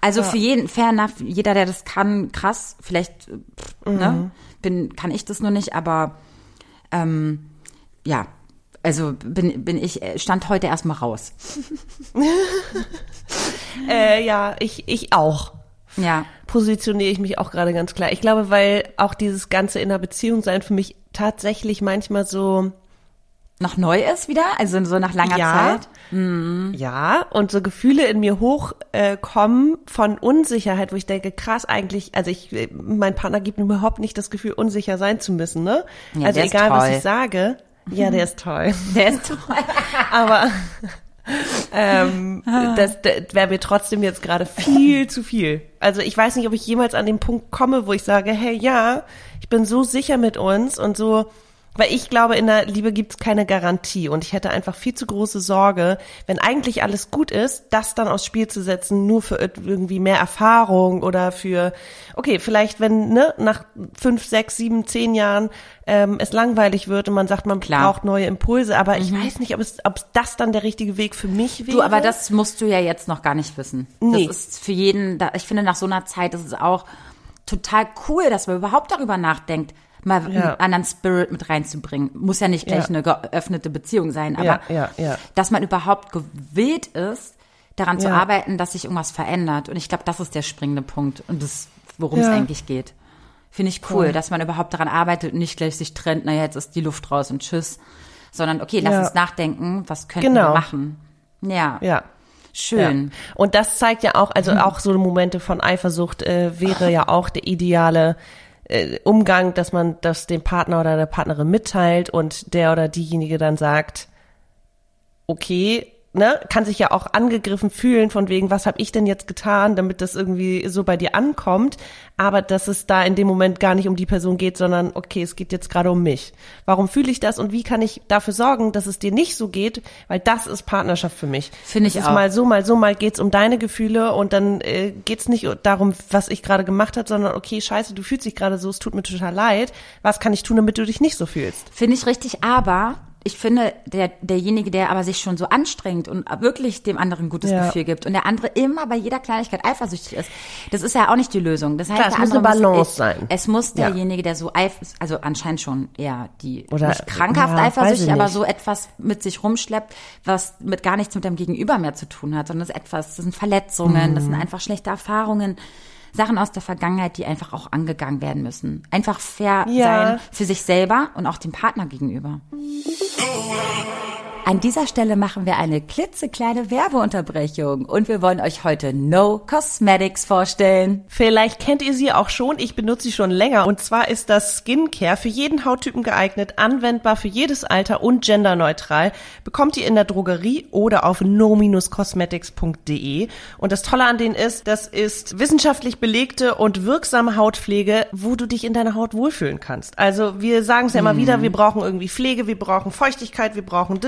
Also ja. für jeden, fair enough, jeder, der das kann, krass. Vielleicht pff, ne? mhm. ne, bin, kann ich das nur nicht, aber ähm, ja, also bin, bin ich, äh, stand heute erstmal raus. äh, ja, ich, ich auch. Ja. Positioniere ich mich auch gerade ganz klar. Ich glaube, weil auch dieses ganze in einer Beziehung sein für mich tatsächlich manchmal so noch neu ist wieder, also so nach langer ja, Zeit. Mhm. Ja, und so Gefühle in mir hochkommen äh, von Unsicherheit, wo ich denke, krass eigentlich, also ich, mein Partner gibt mir überhaupt nicht das Gefühl, unsicher sein zu müssen, ne? Ja, also egal, was ich sage. Ja, der ist toll. Der ist toll. Aber ähm, das, das wäre mir trotzdem jetzt gerade viel zu viel. Also ich weiß nicht, ob ich jemals an den Punkt komme, wo ich sage, hey, ja, ich bin so sicher mit uns und so weil ich glaube, in der Liebe gibt es keine Garantie und ich hätte einfach viel zu große Sorge, wenn eigentlich alles gut ist, das dann aufs Spiel zu setzen, nur für irgendwie mehr Erfahrung oder für, okay, vielleicht wenn ne, nach fünf, sechs, sieben, zehn Jahren ähm, es langweilig wird und man sagt, man Klar. braucht neue Impulse, aber mhm. ich weiß nicht, ob es, ob das dann der richtige Weg für mich wäre. Du, aber das musst du ja jetzt noch gar nicht wissen. Nee. Das ist für jeden, ich finde nach so einer Zeit ist es auch total cool, dass man überhaupt darüber nachdenkt, mal ja. einen anderen Spirit mit reinzubringen. Muss ja nicht gleich ja. eine geöffnete Beziehung sein, aber ja, dass man überhaupt gewillt ist, daran zu arbeiten, dass sich irgendwas verändert. Und ich glaube, das ist der springende Punkt und das, worum es eigentlich geht. Finde ich cool, cool, dass man überhaupt daran arbeitet und nicht gleich sich trennt, naja, jetzt ist die Luft raus und tschüss. Sondern, okay, lass uns nachdenken, was können genau. wir machen. Ja. Ja. Schön. Ja. Und das zeigt ja auch, also auch so Momente von Eifersucht äh, wäre ja auch der ideale äh, Umgang, dass man das dem Partner oder der Partnerin mitteilt und der oder diejenige dann sagt, okay, ne, kann sich ja auch angegriffen fühlen von wegen, was habe ich denn jetzt getan, damit das irgendwie so bei dir ankommt, aber dass es da in dem Moment gar nicht um die Person geht, sondern okay, es geht jetzt gerade um mich. Warum fühle ich das und wie kann ich dafür sorgen, dass es dir nicht so geht, weil das ist Partnerschaft für mich. Finde ich es auch. Ist mal so, mal so, mal geht's um deine Gefühle und dann äh, geht's nicht darum, was ich gerade gemacht habe, sondern okay, scheiße, du fühlst dich gerade so, es tut mir total leid. Was kann ich tun, damit du dich nicht so fühlst? Finde ich richtig, aber ich finde, der, derjenige, der aber sich schon so anstrengt und wirklich dem anderen ein gutes ja. Gefühl gibt und der andere immer bei jeder Kleinigkeit eifersüchtig ist, das ist ja auch nicht die Lösung. Das heißt, Klar, es muss eine Balance muss, sein. Es muss derjenige, der so eif also anscheinend schon eher die Oder, nicht krankhaft ja, eifersüchtig, aber so etwas mit sich rumschleppt, was mit gar nichts mit dem Gegenüber mehr zu tun hat, sondern das ist etwas, das sind Verletzungen, mhm. das sind einfach schlechte Erfahrungen. Sachen aus der Vergangenheit, die einfach auch angegangen werden müssen. Einfach fair ja. sein für sich selber und auch dem Partner gegenüber. An dieser Stelle machen wir eine klitzekleine Werbeunterbrechung und wir wollen euch heute No Cosmetics vorstellen. Vielleicht kennt ihr sie auch schon, ich benutze sie schon länger und zwar ist das Skincare für jeden Hauttypen geeignet, anwendbar für jedes Alter und genderneutral. Bekommt ihr in der Drogerie oder auf no-cosmetics.de und das Tolle an denen ist, das ist wissenschaftlich belegte und wirksame Hautpflege, wo du dich in deiner Haut wohlfühlen kannst. Also wir sagen es ja immer mm. wieder, wir brauchen irgendwie Pflege, wir brauchen Feuchtigkeit, wir brauchen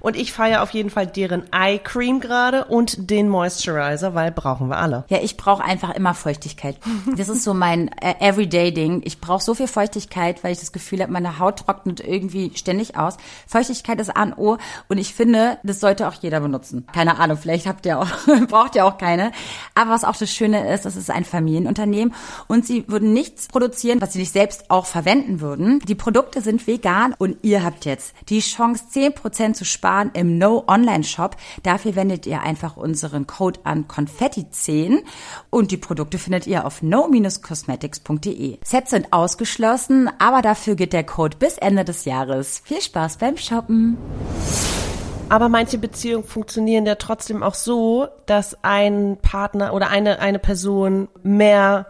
Und ich feiere auf jeden Fall deren Eye Cream gerade und den Moisturizer, weil brauchen wir alle. Ja, ich brauche einfach immer Feuchtigkeit. Das ist so mein äh, Everyday-Ding. Ich brauche so viel Feuchtigkeit, weil ich das Gefühl habe, meine Haut trocknet irgendwie ständig aus. Feuchtigkeit ist A und O und ich finde, das sollte auch jeder benutzen. Keine Ahnung, vielleicht habt ihr auch, braucht ihr auch keine. Aber was auch das Schöne ist, das ist ein Familienunternehmen und sie würden nichts produzieren, was sie nicht selbst auch verwenden würden. Die Produkte sind vegan und ihr habt jetzt die Chance, 10% zu sparen im No Online Shop. Dafür wendet ihr einfach unseren Code an Konfetti10 und die Produkte findet ihr auf no-cosmetics.de. Sets sind ausgeschlossen, aber dafür geht der Code bis Ende des Jahres. Viel Spaß beim Shoppen! Aber manche Beziehungen funktionieren ja trotzdem auch so, dass ein Partner oder eine, eine Person mehr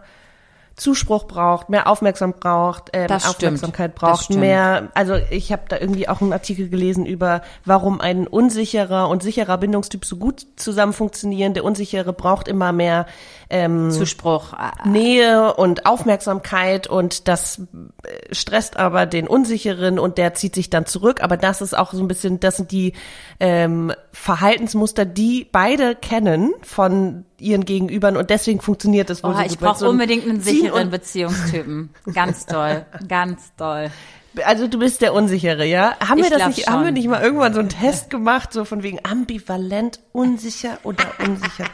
Zuspruch braucht, mehr Aufmerksam braucht, äh, Aufmerksamkeit braucht, mehr. Also ich habe da irgendwie auch einen Artikel gelesen über, warum ein unsicherer und sicherer Bindungstyp so gut zusammen funktionieren. Der unsichere braucht immer mehr ähm, Zuspruch, Nähe und Aufmerksamkeit und das äh, stresst aber den unsicheren und der zieht sich dann zurück. Aber das ist auch so ein bisschen, das sind die ähm, Verhaltensmuster, die beide kennen von ihren Gegenübern und deswegen funktioniert das wohl oh, so gut. Ich brauche so unbedingt einen sicheren Beziehungstypen. Ganz toll, ganz toll. Also du bist der Unsichere, ja? Haben wir das nicht, schon. haben wir nicht mal irgendwann so einen Test gemacht, so von wegen ambivalent, unsicher oder unsicher?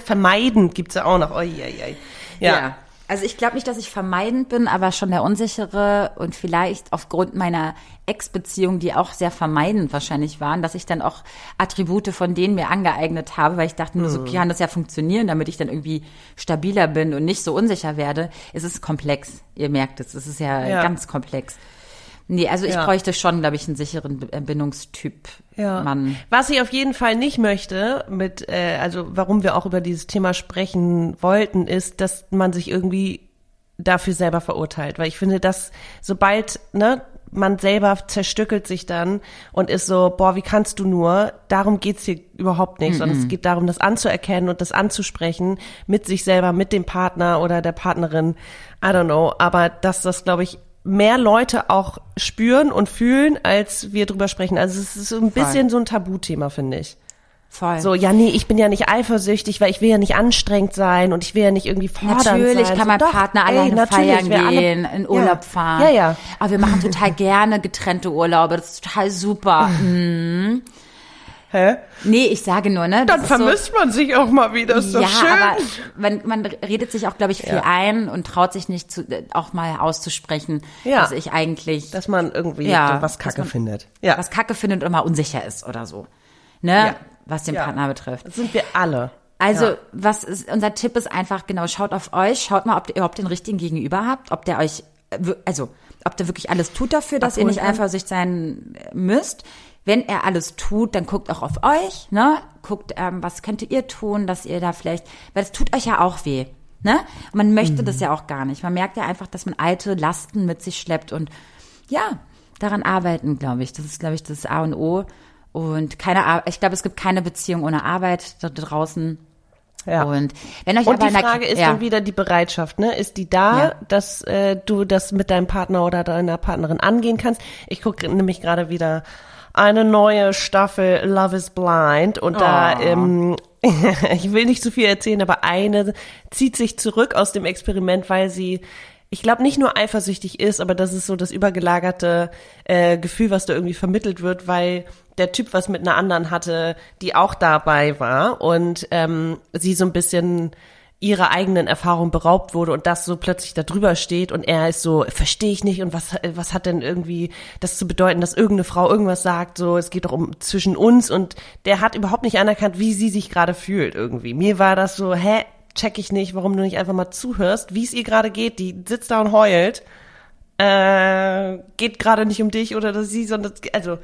Vermeiden gibt's ja auch noch. Oi, oi, oi. Ja. ja. Also ich glaube nicht, dass ich vermeidend bin, aber schon der Unsichere und vielleicht aufgrund meiner Ex-Beziehungen, die auch sehr vermeidend wahrscheinlich waren, dass ich dann auch Attribute von denen mir angeeignet habe, weil ich dachte, nur so okay, kann das ja funktionieren, damit ich dann irgendwie stabiler bin und nicht so unsicher werde. Es ist komplex, ihr merkt es, es ist ja, ja. ganz komplex. Nee, also ich ja. bräuchte schon, glaube ich, einen sicheren Bindungstyp. Ja. Mann. Was ich auf jeden Fall nicht möchte, mit, äh, also warum wir auch über dieses Thema sprechen wollten, ist, dass man sich irgendwie dafür selber verurteilt. Weil ich finde, dass sobald, ne, man selber zerstückelt sich dann und ist so, boah, wie kannst du nur? Darum geht's hier überhaupt nicht, mm -mm. sondern es geht darum, das anzuerkennen und das anzusprechen mit sich selber, mit dem Partner oder der Partnerin. I don't know. Aber dass das, glaube ich, mehr Leute auch spüren und fühlen, als wir drüber sprechen. Also es ist so ein bisschen so ein Tabuthema, finde ich. Voll. So, ja, nee, ich bin ja nicht eifersüchtig, weil ich will ja nicht anstrengend sein und ich will ja nicht irgendwie fordernd natürlich sein. kann mein so, Partner doch, alleine ey, feiern gehen, alle, in Urlaub ja. fahren. Ja, ja. Aber wir machen total gerne getrennte Urlaube. Das ist total super. Mhm. Hä? Nee, ich sage nur, ne? Dann vermisst so, man sich auch mal wieder, ist ja, schön. aber man, man redet sich auch, glaube ich, viel ja. ein und traut sich nicht zu, auch mal auszusprechen, ja. dass ich eigentlich. Dass man irgendwie ja, was Kacke man, findet. Ja. Was Kacke findet und mal unsicher ist oder so. Ne? Ja. Was den Partner betrifft. Das sind wir alle. Also, was ist, unser Tipp ist einfach, genau, schaut auf euch, schaut mal, ob ihr überhaupt den richtigen Gegenüber habt, ob der euch, also, ob der wirklich alles tut dafür, dass Abholen ihr nicht eifersüchtig sein müsst wenn er alles tut, dann guckt auch auf euch, ne? Guckt, ähm, was könntet ihr tun, dass ihr da vielleicht, weil es tut euch ja auch weh, ne? Und man möchte mhm. das ja auch gar nicht. Man merkt ja einfach, dass man alte Lasten mit sich schleppt und ja, daran arbeiten, glaube ich. Das ist, glaube ich, das A und O. Und keine, ich glaube, es gibt keine Beziehung ohne Arbeit da draußen. Ja. Und wenn euch und aber die Frage ist ja. dann wieder die Bereitschaft, ne? Ist die da, ja. dass äh, du das mit deinem Partner oder deiner Partnerin angehen kannst? Ich gucke nämlich gerade wieder eine neue Staffel Love is Blind und oh. da ähm, ich will nicht zu viel erzählen, aber eine zieht sich zurück aus dem Experiment, weil sie ich glaube nicht nur eifersüchtig ist, aber das ist so das übergelagerte äh, Gefühl, was da irgendwie vermittelt wird, weil der Typ was mit einer anderen hatte, die auch dabei war und ähm, sie so ein bisschen ihrer eigenen Erfahrung beraubt wurde und das so plötzlich da drüber steht und er ist so, verstehe ich nicht und was, was hat denn irgendwie das zu bedeuten, dass irgendeine Frau irgendwas sagt, so, es geht doch um zwischen uns und der hat überhaupt nicht anerkannt, wie sie sich gerade fühlt irgendwie. Mir war das so, hä, check ich nicht, warum du nicht einfach mal zuhörst, wie es ihr gerade geht, die sitzt da und heult, äh, geht gerade nicht um dich oder dass sie, sondern, also,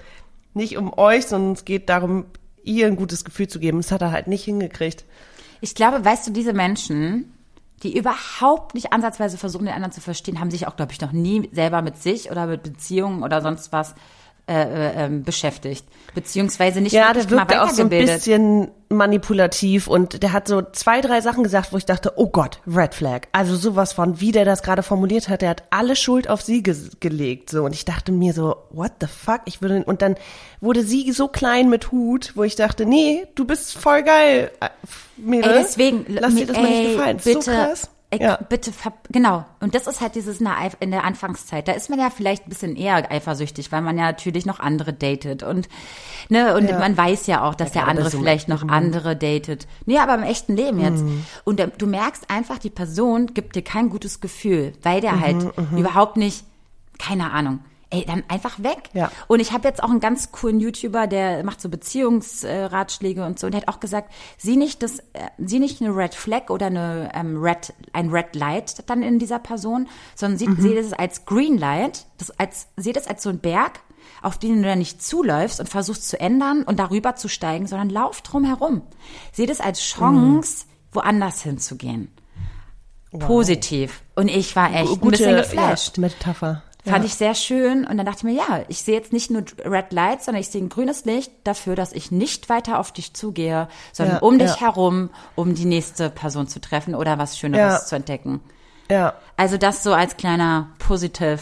nicht um euch, sondern es geht darum, ihr ein gutes Gefühl zu geben. Das hat er halt nicht hingekriegt. Ich glaube, weißt du, diese Menschen, die überhaupt nicht ansatzweise versuchen, den anderen zu verstehen, haben sich auch, glaube ich, noch nie selber mit sich oder mit Beziehungen oder sonst was äh, äh, ähm, beschäftigt, beziehungsweise nicht ja, der wirkte auch so ein bisschen manipulativ und der hat so zwei, drei Sachen gesagt, wo ich dachte, oh Gott, Red Flag. Also sowas von, wie der das gerade formuliert hat, der hat alle Schuld auf sie ge gelegt, so. Und ich dachte mir so, what the fuck? Ich würde, und dann wurde sie so klein mit Hut, wo ich dachte, nee, du bist voll geil, äh, Mädel. Ey, deswegen, lass dir das ey, mal nicht gefallen. Bitte, so krass. Ich, ja. Bitte, genau. Und das ist halt dieses in der Anfangszeit. Da ist man ja vielleicht ein bisschen eher eifersüchtig, weil man ja natürlich noch andere datet. Und, ne, und ja. man weiß ja auch, dass ja, der andere so vielleicht noch mhm. andere datet. Nee, aber im echten Leben jetzt. Mhm. Und du merkst einfach, die Person gibt dir kein gutes Gefühl, weil der mhm, halt mhm. überhaupt nicht, keine Ahnung, ey, dann einfach weg. Ja. Und ich habe jetzt auch einen ganz coolen YouTuber, der macht so Beziehungsratschläge und so, und der hat auch gesagt, sieh nicht das, äh, sieh nicht eine Red Flag oder eine ähm, Red, ein Red Light dann in dieser Person, sondern sieh, mhm. sieh das als Green Light, das als, sieh das als so ein Berg, auf den du dann nicht zuläufst und versuchst zu ändern und darüber zu steigen, sondern lauf drum herum. Sieh das als Chance, mhm. woanders hinzugehen. Wow. Positiv. Und ich war echt Gute, ein bisschen geflasht. Ja, Metapher. Fand ich sehr schön. Und dann dachte ich mir, ja, ich sehe jetzt nicht nur Red Lights, sondern ich sehe ein grünes Licht dafür, dass ich nicht weiter auf dich zugehe, sondern ja, um dich ja. herum, um die nächste Person zu treffen oder was Schöneres ja. zu entdecken. Ja. Also das so als kleiner Positive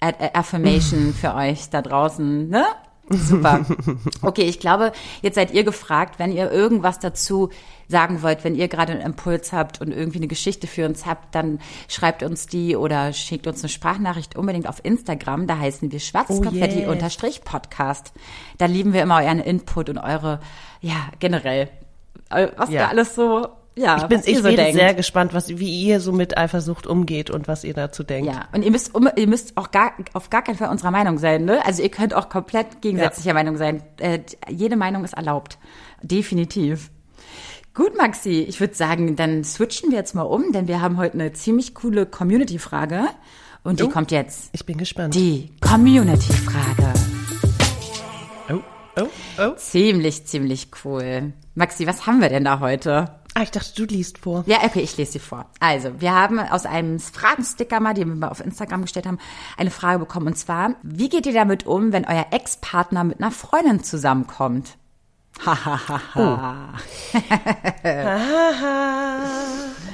Affirmation für euch da draußen, ne? Super. Okay, ich glaube, jetzt seid ihr gefragt, wenn ihr irgendwas dazu sagen wollt, wenn ihr gerade einen Impuls habt und irgendwie eine Geschichte für uns habt, dann schreibt uns die oder schickt uns eine Sprachnachricht unbedingt auf Instagram. Da heißen wir Schwarzkonfetti-Podcast. Da lieben wir immer euren Input und eure, ja, generell, was ja. da alles so ja, ich bin, ich so bin denkt. sehr gespannt, was, wie ihr so mit Eifersucht umgeht und was ihr dazu denkt. Ja, und ihr müsst, ihr müsst auch gar, auf gar keinen Fall unserer Meinung sein, ne? Also ihr könnt auch komplett gegensätzlicher ja. Meinung sein. Äh, jede Meinung ist erlaubt. Definitiv. Gut, Maxi, ich würde sagen, dann switchen wir jetzt mal um, denn wir haben heute eine ziemlich coole Community-Frage. Und die oh, kommt jetzt. Ich bin gespannt. Die Community-Frage. Oh, oh, oh. Ziemlich, ziemlich cool. Maxi, was haben wir denn da heute? Ah, ich dachte, du liest vor. Ja, okay, ich lese sie vor. Also, wir haben aus einem Fragensticker mal, den wir auf Instagram gestellt haben, eine Frage bekommen. Und zwar, wie geht ihr damit um, wenn euer Ex-Partner mit einer Freundin zusammenkommt? Hahaha.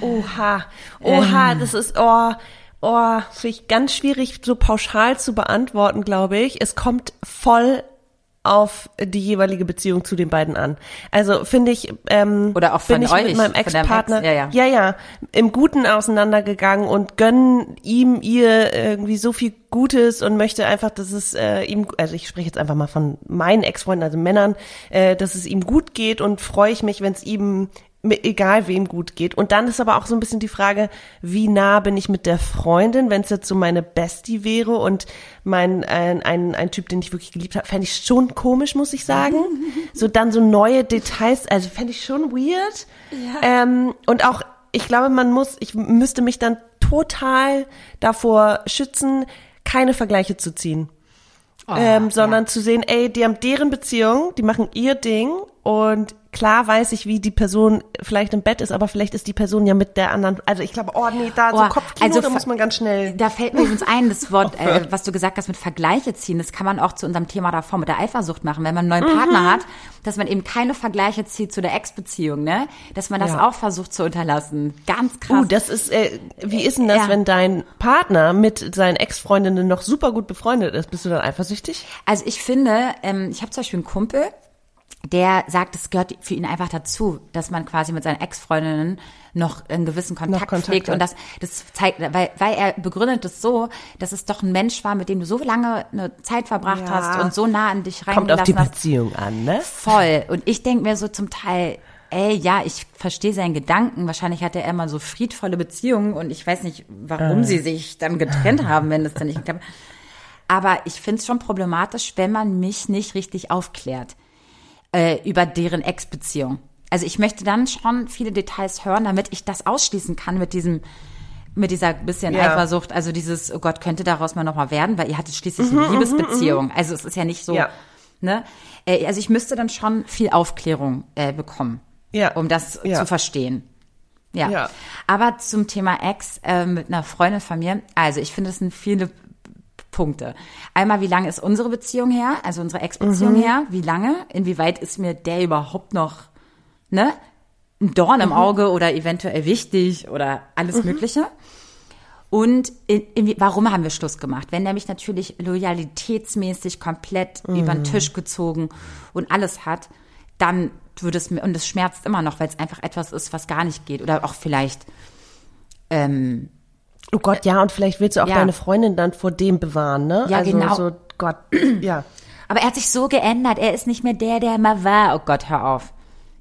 oh. Oha. Oha, ähm. das ist, oh, oh, finde ich ganz schwierig so pauschal zu beantworten, glaube ich. Es kommt voll auf die jeweilige Beziehung zu den beiden an. Also finde ich, ähm, oder auch bin ich euch, mit meinem Ex-Partner, Ex, ja, ja. ja, ja, im Guten auseinandergegangen und gönnen ihm, ihr irgendwie so viel Gutes und möchte einfach, dass es äh, ihm, also ich spreche jetzt einfach mal von meinen Ex-Freunden, also Männern, äh, dass es ihm gut geht und freue ich mich, wenn es ihm egal wem gut geht. Und dann ist aber auch so ein bisschen die Frage, wie nah bin ich mit der Freundin, wenn es jetzt so meine Bestie wäre und mein ein, ein, ein Typ, den ich wirklich geliebt habe, fände ich schon komisch, muss ich sagen. so dann so neue Details, also fände ich schon weird. Ja. Ähm, und auch, ich glaube, man muss, ich müsste mich dann total davor schützen, keine Vergleiche zu ziehen. Oh, ähm, sondern ja. zu sehen, ey, die haben deren Beziehung, die machen ihr Ding und klar weiß ich, wie die Person vielleicht im Bett ist, aber vielleicht ist die Person ja mit der anderen. Also ich glaube, oh nee, da oh, so Kopfkino, also, da muss man ganz schnell. Da fällt mir übrigens ein, das Wort, äh, was du gesagt hast mit Vergleiche ziehen, das kann man auch zu unserem Thema davor mit der Eifersucht machen, wenn man einen neuen mhm. Partner hat, dass man eben keine Vergleiche zieht zu der Ex-Beziehung, ne? Dass man das ja. auch versucht zu unterlassen. Ganz krass. Uh, das ist, äh, wie ist denn das, ja. wenn dein Partner mit seinen Ex-Freundinnen noch super gut befreundet ist? Bist du dann eifersüchtig? Also ich finde, ähm, ich habe zum Beispiel einen Kumpel, der sagt, es gehört für ihn einfach dazu, dass man quasi mit seinen Ex-Freundinnen noch einen gewissen Kontakt, Kontakt pflegt. Hat. Und das, das zeigt, weil, weil er begründet es so, dass es doch ein Mensch war, mit dem du so lange eine Zeit verbracht ja. hast und so nah an dich reingelassen Kommt auf die Beziehung hast. an, ne? Voll. Und ich denke mir so zum Teil, ey, ja, ich verstehe seinen Gedanken. Wahrscheinlich hat er immer so friedvolle Beziehungen und ich weiß nicht, warum äh. sie sich dann getrennt haben, wenn das dann nicht klappt. Aber ich finde es schon problematisch, wenn man mich nicht richtig aufklärt äh, über deren Ex-Beziehung. Also ich möchte dann schon viele Details hören, damit ich das ausschließen kann mit diesem mit dieser bisschen ja. Eifersucht, also dieses, oh Gott, könnte daraus mal nochmal werden, weil ihr hattet schließlich mhm, eine mhm, Liebesbeziehung. Mhm. Also es ist ja nicht so, ja. ne? Äh, also ich müsste dann schon viel Aufklärung äh, bekommen, ja. um das zu verstehen. Ja. ja. Aber zum Thema Ex äh, mit einer Freundin von mir, also ich finde, es sind viele Punkte. Einmal, wie lange ist unsere Beziehung her, also unsere Ex-Beziehung mhm. her? Wie lange? Inwieweit ist mir der überhaupt noch, ne? Ein Dorn im mhm. Auge oder eventuell wichtig oder alles mhm. Mögliche. Und in, in, warum haben wir Schluss gemacht? Wenn der mich natürlich loyalitätsmäßig komplett mhm. über den Tisch gezogen und alles hat, dann würde es mir, und es schmerzt immer noch, weil es einfach etwas ist, was gar nicht geht. Oder auch vielleicht, ähm, Oh Gott, ja, und vielleicht willst du auch ja. deine Freundin dann vor dem bewahren, ne? Ja, also genau. So, Gott, ja. Aber er hat sich so geändert. Er ist nicht mehr der, der immer war. Oh Gott, hör auf.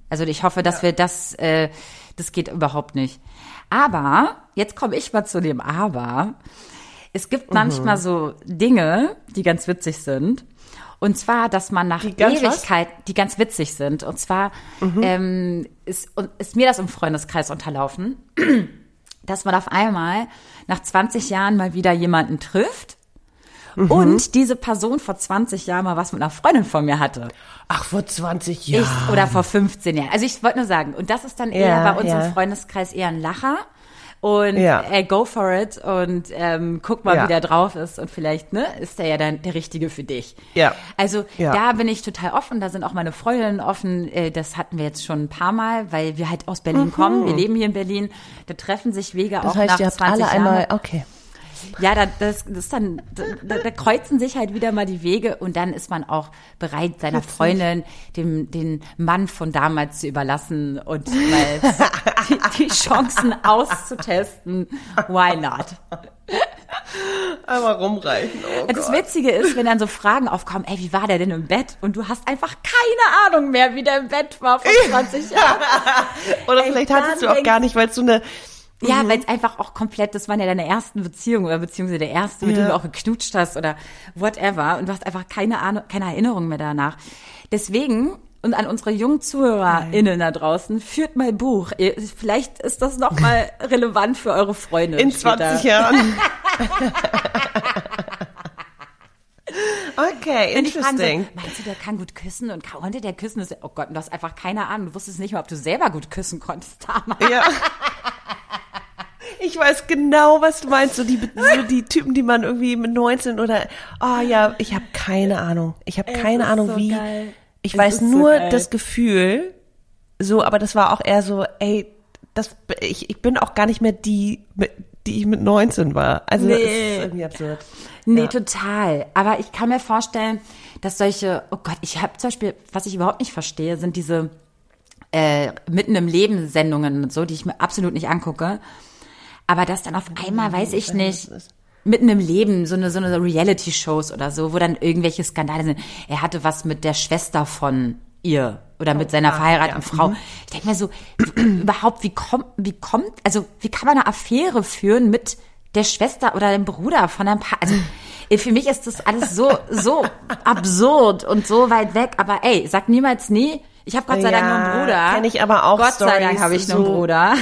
Also ich hoffe, dass ja. wir das, äh, das geht überhaupt nicht. Aber, jetzt komme ich mal zu dem Aber. Es gibt manchmal mhm. so Dinge, die ganz witzig sind. Und zwar, dass man nach die Ewigkeit, was? die ganz witzig sind. Und zwar mhm. ähm, ist, ist mir das im Freundeskreis unterlaufen, dass man auf einmal nach 20 Jahren mal wieder jemanden trifft mhm. und diese Person vor 20 Jahren mal was mit einer Freundin von mir hatte. Ach, vor 20 Jahren. Ich, oder vor 15 Jahren. Also ich wollte nur sagen, und das ist dann eher ja, bei uns ja. im Freundeskreis eher ein Lacher und ja. äh, go for it und ähm, guck mal, ja. wie der drauf ist und vielleicht ne, ist der ja dann der Richtige für dich. Ja. Also ja. da bin ich total offen, da sind auch meine Freundinnen offen. Äh, das hatten wir jetzt schon ein paar Mal, weil wir halt aus Berlin mhm. kommen. Wir leben hier in Berlin. Da treffen sich Wege das auch heißt, nach ihr habt 20 alle Jahren. Einmal, okay. Ja, da, das, das ist dann, da, da kreuzen sich halt wieder mal die Wege und dann ist man auch bereit, seiner Freundin dem, den Mann von damals zu überlassen und mal die, die Chancen auszutesten. Why not? Einmal rumreichen. Oh das Witzige ist, wenn dann so Fragen aufkommen, ey, wie war der denn im Bett? Und du hast einfach keine Ahnung mehr, wie der im Bett war vor 20 Jahren. Oder ey, vielleicht hattest du auch gar nicht, weil es so eine ja, mhm. weil es einfach auch komplett, das waren ja deine ersten Beziehungen oder beziehungsweise der erste, mit ja. dem du auch geknutscht hast oder whatever und du hast einfach keine Ahnung, keine Erinnerung mehr danach. Deswegen und an unsere jungen ZuhörerInnen da draußen, führt mal Buch. Vielleicht ist das nochmal relevant für eure Freunde. In 20 Jahren. Okay, interesting. So, meinst du, der kann gut küssen und konnte der küssen? Oh Gott, du hast einfach keine Ahnung. Du wusstest nicht mal, ob du selber gut küssen konntest damals. Ja. Ich weiß genau, was du meinst. So die, so die Typen, die man irgendwie mit 19 oder, oh ja, ich habe keine Ahnung. Ich habe keine Ahnung, so wie. Geil. Ich es weiß nur so das Gefühl, so, aber das war auch eher so, ey, das, ich, ich bin auch gar nicht mehr die, die ich mit 19 war. Also nee. das ist irgendwie absurd. Nee, ja. total. Aber ich kann mir vorstellen, dass solche, oh Gott, ich habe zum Beispiel, was ich überhaupt nicht verstehe, sind diese äh, mitten im Leben Sendungen und so, die ich mir absolut nicht angucke. Aber das dann auf einmal, weiß ich nicht, mitten im Leben, so eine, so eine Reality-Shows oder so, wo dann irgendwelche Skandale sind. Er hatte was mit der Schwester von ihr oder mit seiner ah, verheirateten ja. Frau. Mhm. Ich denke mir so, überhaupt, wie kommt, wie kommt, also wie kann man eine Affäre führen mit der Schwester oder dem Bruder von einem Paar? Also für mich ist das alles so, so absurd und so weit weg. Aber ey, sag niemals nie. Ich habe Gott sei Dank nur einen Bruder. Kenn ich aber auch Gott Storys sei Dank habe ich so nur einen Bruder.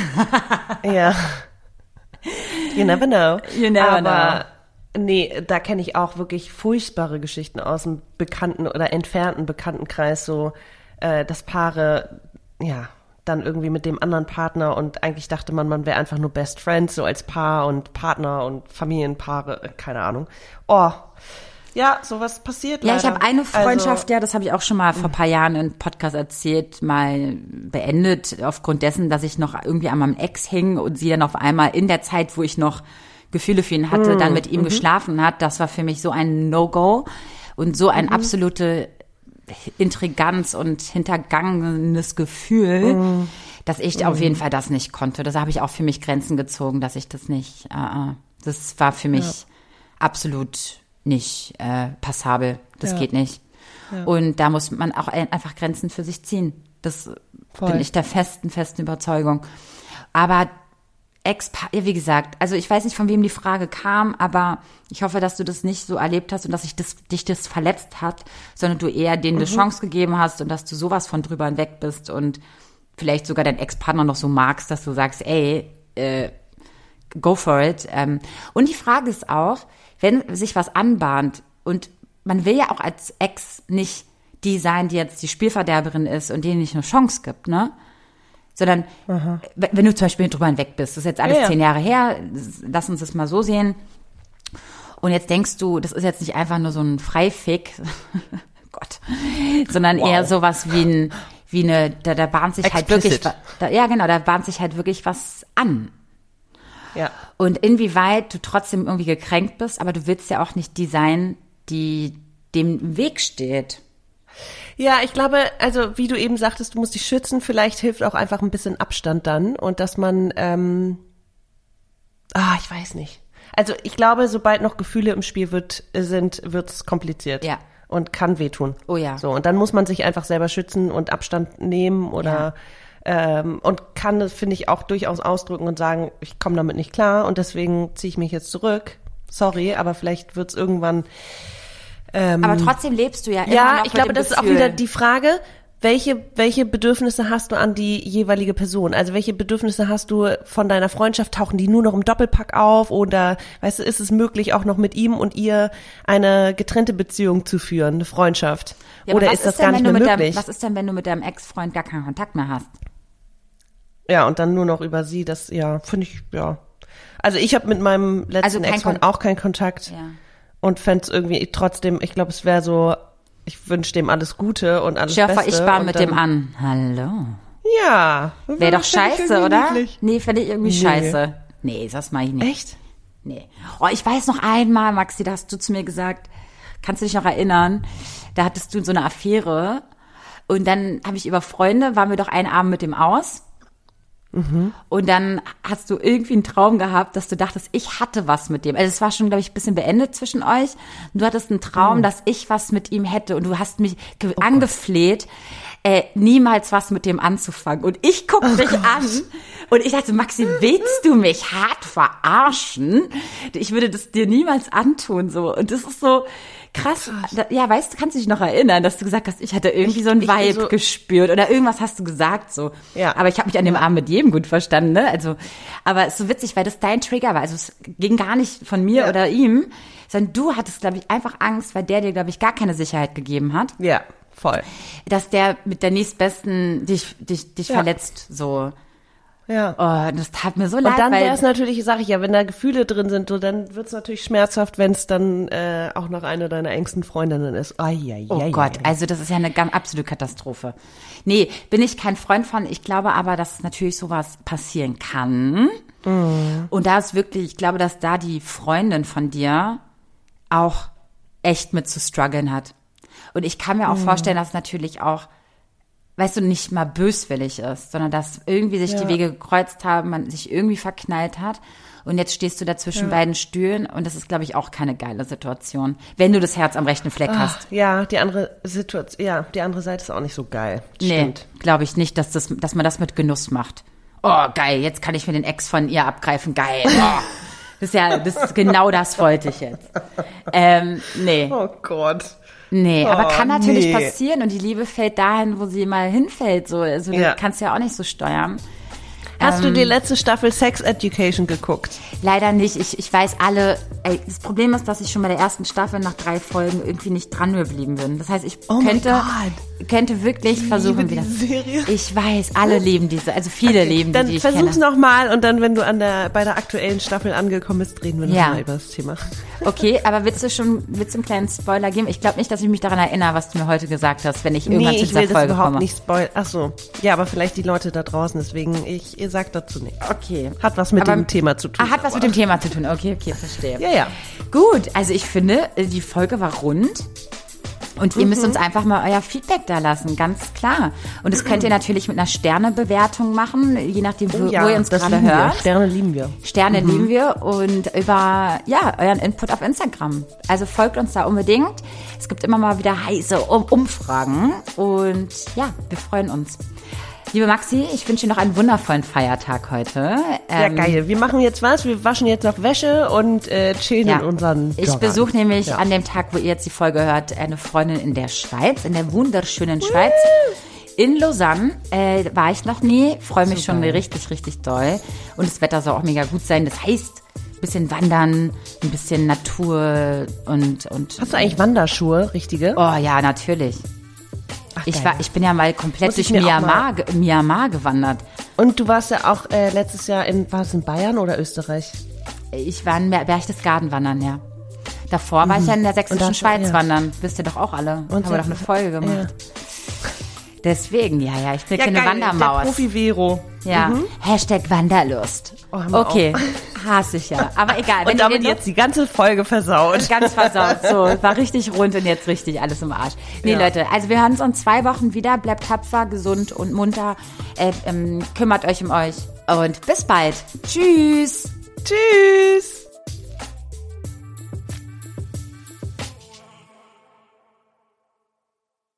ja. You never know. You never Aber, know. Nee, da kenne ich auch wirklich furchtbare Geschichten aus dem bekannten oder entfernten Bekanntenkreis, so äh, dass Paare, ja, dann irgendwie mit dem anderen Partner und eigentlich dachte man, man wäre einfach nur Best Friends, so als Paar und Partner und Familienpaare, äh, keine Ahnung. Oh, ja, sowas passiert Ja, ich habe eine Freundschaft, also, ja, das habe ich auch schon mal vor paar Jahren im Podcast erzählt, mal beendet, aufgrund dessen, dass ich noch irgendwie an meinem Ex hing und sie dann auf einmal in der Zeit, wo ich noch Gefühle für ihn hatte, mm, dann mit ihm mm geschlafen hat. Das war für mich so ein No-Go und so ein mm absolute Intriganz und hintergangenes Gefühl, mm. dass ich auf jeden Fall das nicht konnte. Das habe ich auch für mich Grenzen gezogen, dass ich das nicht, uh, das war für mich ja. absolut nicht äh, passabel. Das ja. geht nicht. Ja. Und da muss man auch einfach Grenzen für sich ziehen. Das Voll. bin ich der festen, festen Überzeugung. Aber Ex, wie gesagt, also ich weiß nicht, von wem die Frage kam, aber ich hoffe, dass du das nicht so erlebt hast und dass sich das, dich das verletzt hat, sondern du eher denen mhm. eine Chance gegeben hast und dass du sowas von drüber hinweg bist und vielleicht sogar deinen Ex-Partner noch so magst, dass du sagst, ey, äh, go for it. Ähm, und die Frage ist auch, wenn sich was anbahnt und man will ja auch als Ex nicht die sein, die jetzt die Spielverderberin ist und denen nicht eine Chance gibt, ne? Sondern Aha. wenn du zum Beispiel drüber hinweg bist, das ist jetzt alles ja, zehn Jahre her, lass uns das mal so sehen. Und jetzt denkst du, das ist jetzt nicht einfach nur so ein Freifick, Gott, sondern wow. eher sowas wie ein, wie eine, da, da bahnt sich Explicit. halt wirklich, da, ja genau, da bahnt sich halt wirklich was an. Ja. Und inwieweit du trotzdem irgendwie gekränkt bist, aber du willst ja auch nicht die sein, die dem Weg steht. Ja, ich glaube, also wie du eben sagtest, du musst dich schützen. Vielleicht hilft auch einfach ein bisschen Abstand dann und dass man, ähm, ah, ich weiß nicht. Also ich glaube, sobald noch Gefühle im Spiel wird, sind, wird's kompliziert. Ja. Und kann wehtun. Oh ja. So, und dann muss man sich einfach selber schützen und Abstand nehmen oder ja. Ähm, und kann das, finde ich, auch durchaus ausdrücken und sagen, ich komme damit nicht klar und deswegen ziehe ich mich jetzt zurück. Sorry, aber vielleicht wird's irgendwann ähm, Aber trotzdem lebst du ja immer Ja, ich glaube, das Gefühl. ist auch wieder die Frage, welche, welche Bedürfnisse hast du an die jeweilige Person? Also welche Bedürfnisse hast du von deiner Freundschaft? Tauchen die nur noch im Doppelpack auf? Oder, weißt du, ist es möglich, auch noch mit ihm und ihr eine getrennte Beziehung zu führen, eine Freundschaft? Ja, oder ist das gar nicht mehr möglich? Deinem, was ist denn, wenn du mit deinem Ex-Freund gar keinen Kontakt mehr hast? Ja, und dann nur noch über sie, das, ja, finde ich, ja. Also ich habe mit meinem letzten also Ex-Freund auch keinen Kontakt. Ja und fände es irgendwie trotzdem, ich glaube, es wäre so, ich wünsche dem alles Gute und alles Schärfer, Beste. ich bahn mit dem an. Hallo. Ja. Wäre doch scheiße, oder? Niedlich. Nee, fände ich irgendwie nee. scheiße. Nee, das mache ich nicht. Echt? Nee. Oh, ich weiß noch einmal, Maxi, da hast du zu mir gesagt, kannst du dich noch erinnern? Da hattest du so eine Affäre und dann habe ich über Freunde, waren wir doch einen Abend mit dem aus Mhm. Und dann hast du irgendwie einen Traum gehabt, dass du dachtest, ich hatte was mit dem. Also es war schon, glaube ich, ein bisschen beendet zwischen euch. Und du hattest einen Traum, mhm. dass ich was mit ihm hätte. Und du hast mich oh angefleht, äh, niemals was mit dem anzufangen. Und ich gucke oh dich Gott. an und ich dachte, Maxi, willst du mich hart verarschen? Ich würde das dir niemals antun, so. Und das ist so, krass. Da, ja, weißt du, kannst du dich noch erinnern, dass du gesagt hast, ich hatte irgendwie ich, so ein Vibe so gespürt oder irgendwas hast du gesagt so. Ja. Aber ich habe mich an dem Abend mit jedem gut verstanden, ne? Also, aber es ist so witzig, weil das dein Trigger war. Also es ging gar nicht von mir ja. oder ihm, sondern du hattest, glaube ich, einfach Angst, weil der dir, glaube ich, gar keine Sicherheit gegeben hat. Ja, voll. Dass der mit der nächstbesten dich, dich, dich ja. verletzt, so. Ja. Oh, das tat mir so leid. Und dann wäre es natürlich, sage ich ja, wenn da Gefühle drin sind, so, dann wird es natürlich schmerzhaft, wenn es dann äh, auch noch eine deiner engsten Freundinnen ist. Ai, ai, oh ai, Gott, also das ist ja eine ganz absolute Katastrophe. Nee, bin ich kein Freund von. Ich glaube aber, dass natürlich sowas passieren kann. Mhm. Und da ist wirklich, ich glaube, dass da die Freundin von dir auch echt mit zu strugglen hat. Und ich kann mir auch mhm. vorstellen, dass natürlich auch weißt du, nicht mal böswillig ist, sondern dass irgendwie sich ja. die Wege gekreuzt haben, man sich irgendwie verknallt hat und jetzt stehst du da zwischen ja. beiden Stühlen und das ist, glaube ich, auch keine geile Situation, wenn du das Herz am rechten Fleck Ach, hast. Ja, die andere Situation, ja, die andere Seite ist auch nicht so geil. Stimmt. Nee, glaube ich nicht, dass, das, dass man das mit Genuss macht. Oh, geil, jetzt kann ich mir den Ex von ihr abgreifen, geil. Oh. Das ist ja, das ist genau das wollte ich jetzt. Ähm, nee. Oh Gott. Nee, oh, aber kann natürlich nee. passieren und die Liebe fällt dahin, wo sie mal hinfällt. So, also ja. du kannst ja auch nicht so steuern. Hast ähm, du die letzte Staffel Sex Education geguckt? Leider nicht. Ich, ich weiß alle. Ey, das Problem ist, dass ich schon bei der ersten Staffel nach drei Folgen irgendwie nicht dran geblieben bin. Das heißt, ich oh könnte, könnte wirklich ich versuchen wieder. Serie. Ich weiß, alle lieben diese, also viele okay, lieben dann die. Dann versuch's nochmal und dann, wenn du an der bei der aktuellen Staffel angekommen bist, reden wir nochmal ja. über das Thema. Okay, aber willst du schon, willst du einen kleinen Spoiler geben? Ich glaube nicht, dass ich mich daran erinnere, was du mir heute gesagt hast, wenn ich irgendwann nee, zu dieser Folge komme. ich will das überhaupt komme. nicht spoilern. Ach so. Ja, aber vielleicht die Leute da draußen, deswegen ich ihr sagt dazu nichts. Okay. Hat was mit aber, dem Thema zu tun. Ah, hat was mit dem Thema zu tun. Okay, okay, verstehe. Ja, ja. Gut, also ich finde, die Folge war rund. Und ihr mhm. müsst uns einfach mal euer Feedback da lassen, ganz klar. Und das könnt ihr natürlich mit einer Sternebewertung machen, je nachdem, wo, oh ja, wo ihr uns gerade hört. Wir. Sterne lieben wir. Sterne mhm. lieben wir und über ja euren Input auf Instagram. Also folgt uns da unbedingt. Es gibt immer mal wieder heiße Umfragen und ja, wir freuen uns. Liebe Maxi, ich wünsche dir noch einen wundervollen Feiertag heute. Ja, ähm, geil. Wir machen jetzt was. Wir waschen jetzt noch Wäsche und äh, chillen ja. in unseren. Ich besuche nämlich ja. an dem Tag, wo ihr jetzt die Folge hört, eine Freundin in der Schweiz, in der wunderschönen Schweiz. In Lausanne äh, war ich noch nie. Freue mich Super. schon richtig, richtig doll. Und das Wetter soll auch mega gut sein. Das heißt, ein bisschen wandern, ein bisschen Natur und und. Hast du eigentlich Wanderschuhe, richtige? Oh ja, natürlich. Ach, ich, war, ich bin ja mal komplett durch Myanmar, Myanmar gewandert. Und du warst ja auch äh, letztes Jahr in, war es in Bayern oder Österreich? Ich war in Berchtesgaden wandern, ja. Davor war ich ja in der sächsischen Schweiz ja. wandern. Wisst ihr doch auch alle. Und Haben wir doch eine Folge gemacht. Deswegen, ja, ja, ich bin ja, keine geil, Wandermaus. Der Profi Vero. Ja. Mhm. Hashtag Wanderlust. Oh, okay. Hasse ich ja. Aber egal. Wenn und damit jetzt die ganze Folge versaut. Ganz versaut. So, war richtig rund und jetzt richtig alles im Arsch. Nee, ja. Leute, also wir hören uns in zwei Wochen wieder. Bleibt tapfer, gesund und munter. Äh, ähm, kümmert euch um euch. Und bis bald. Tschüss. Tschüss.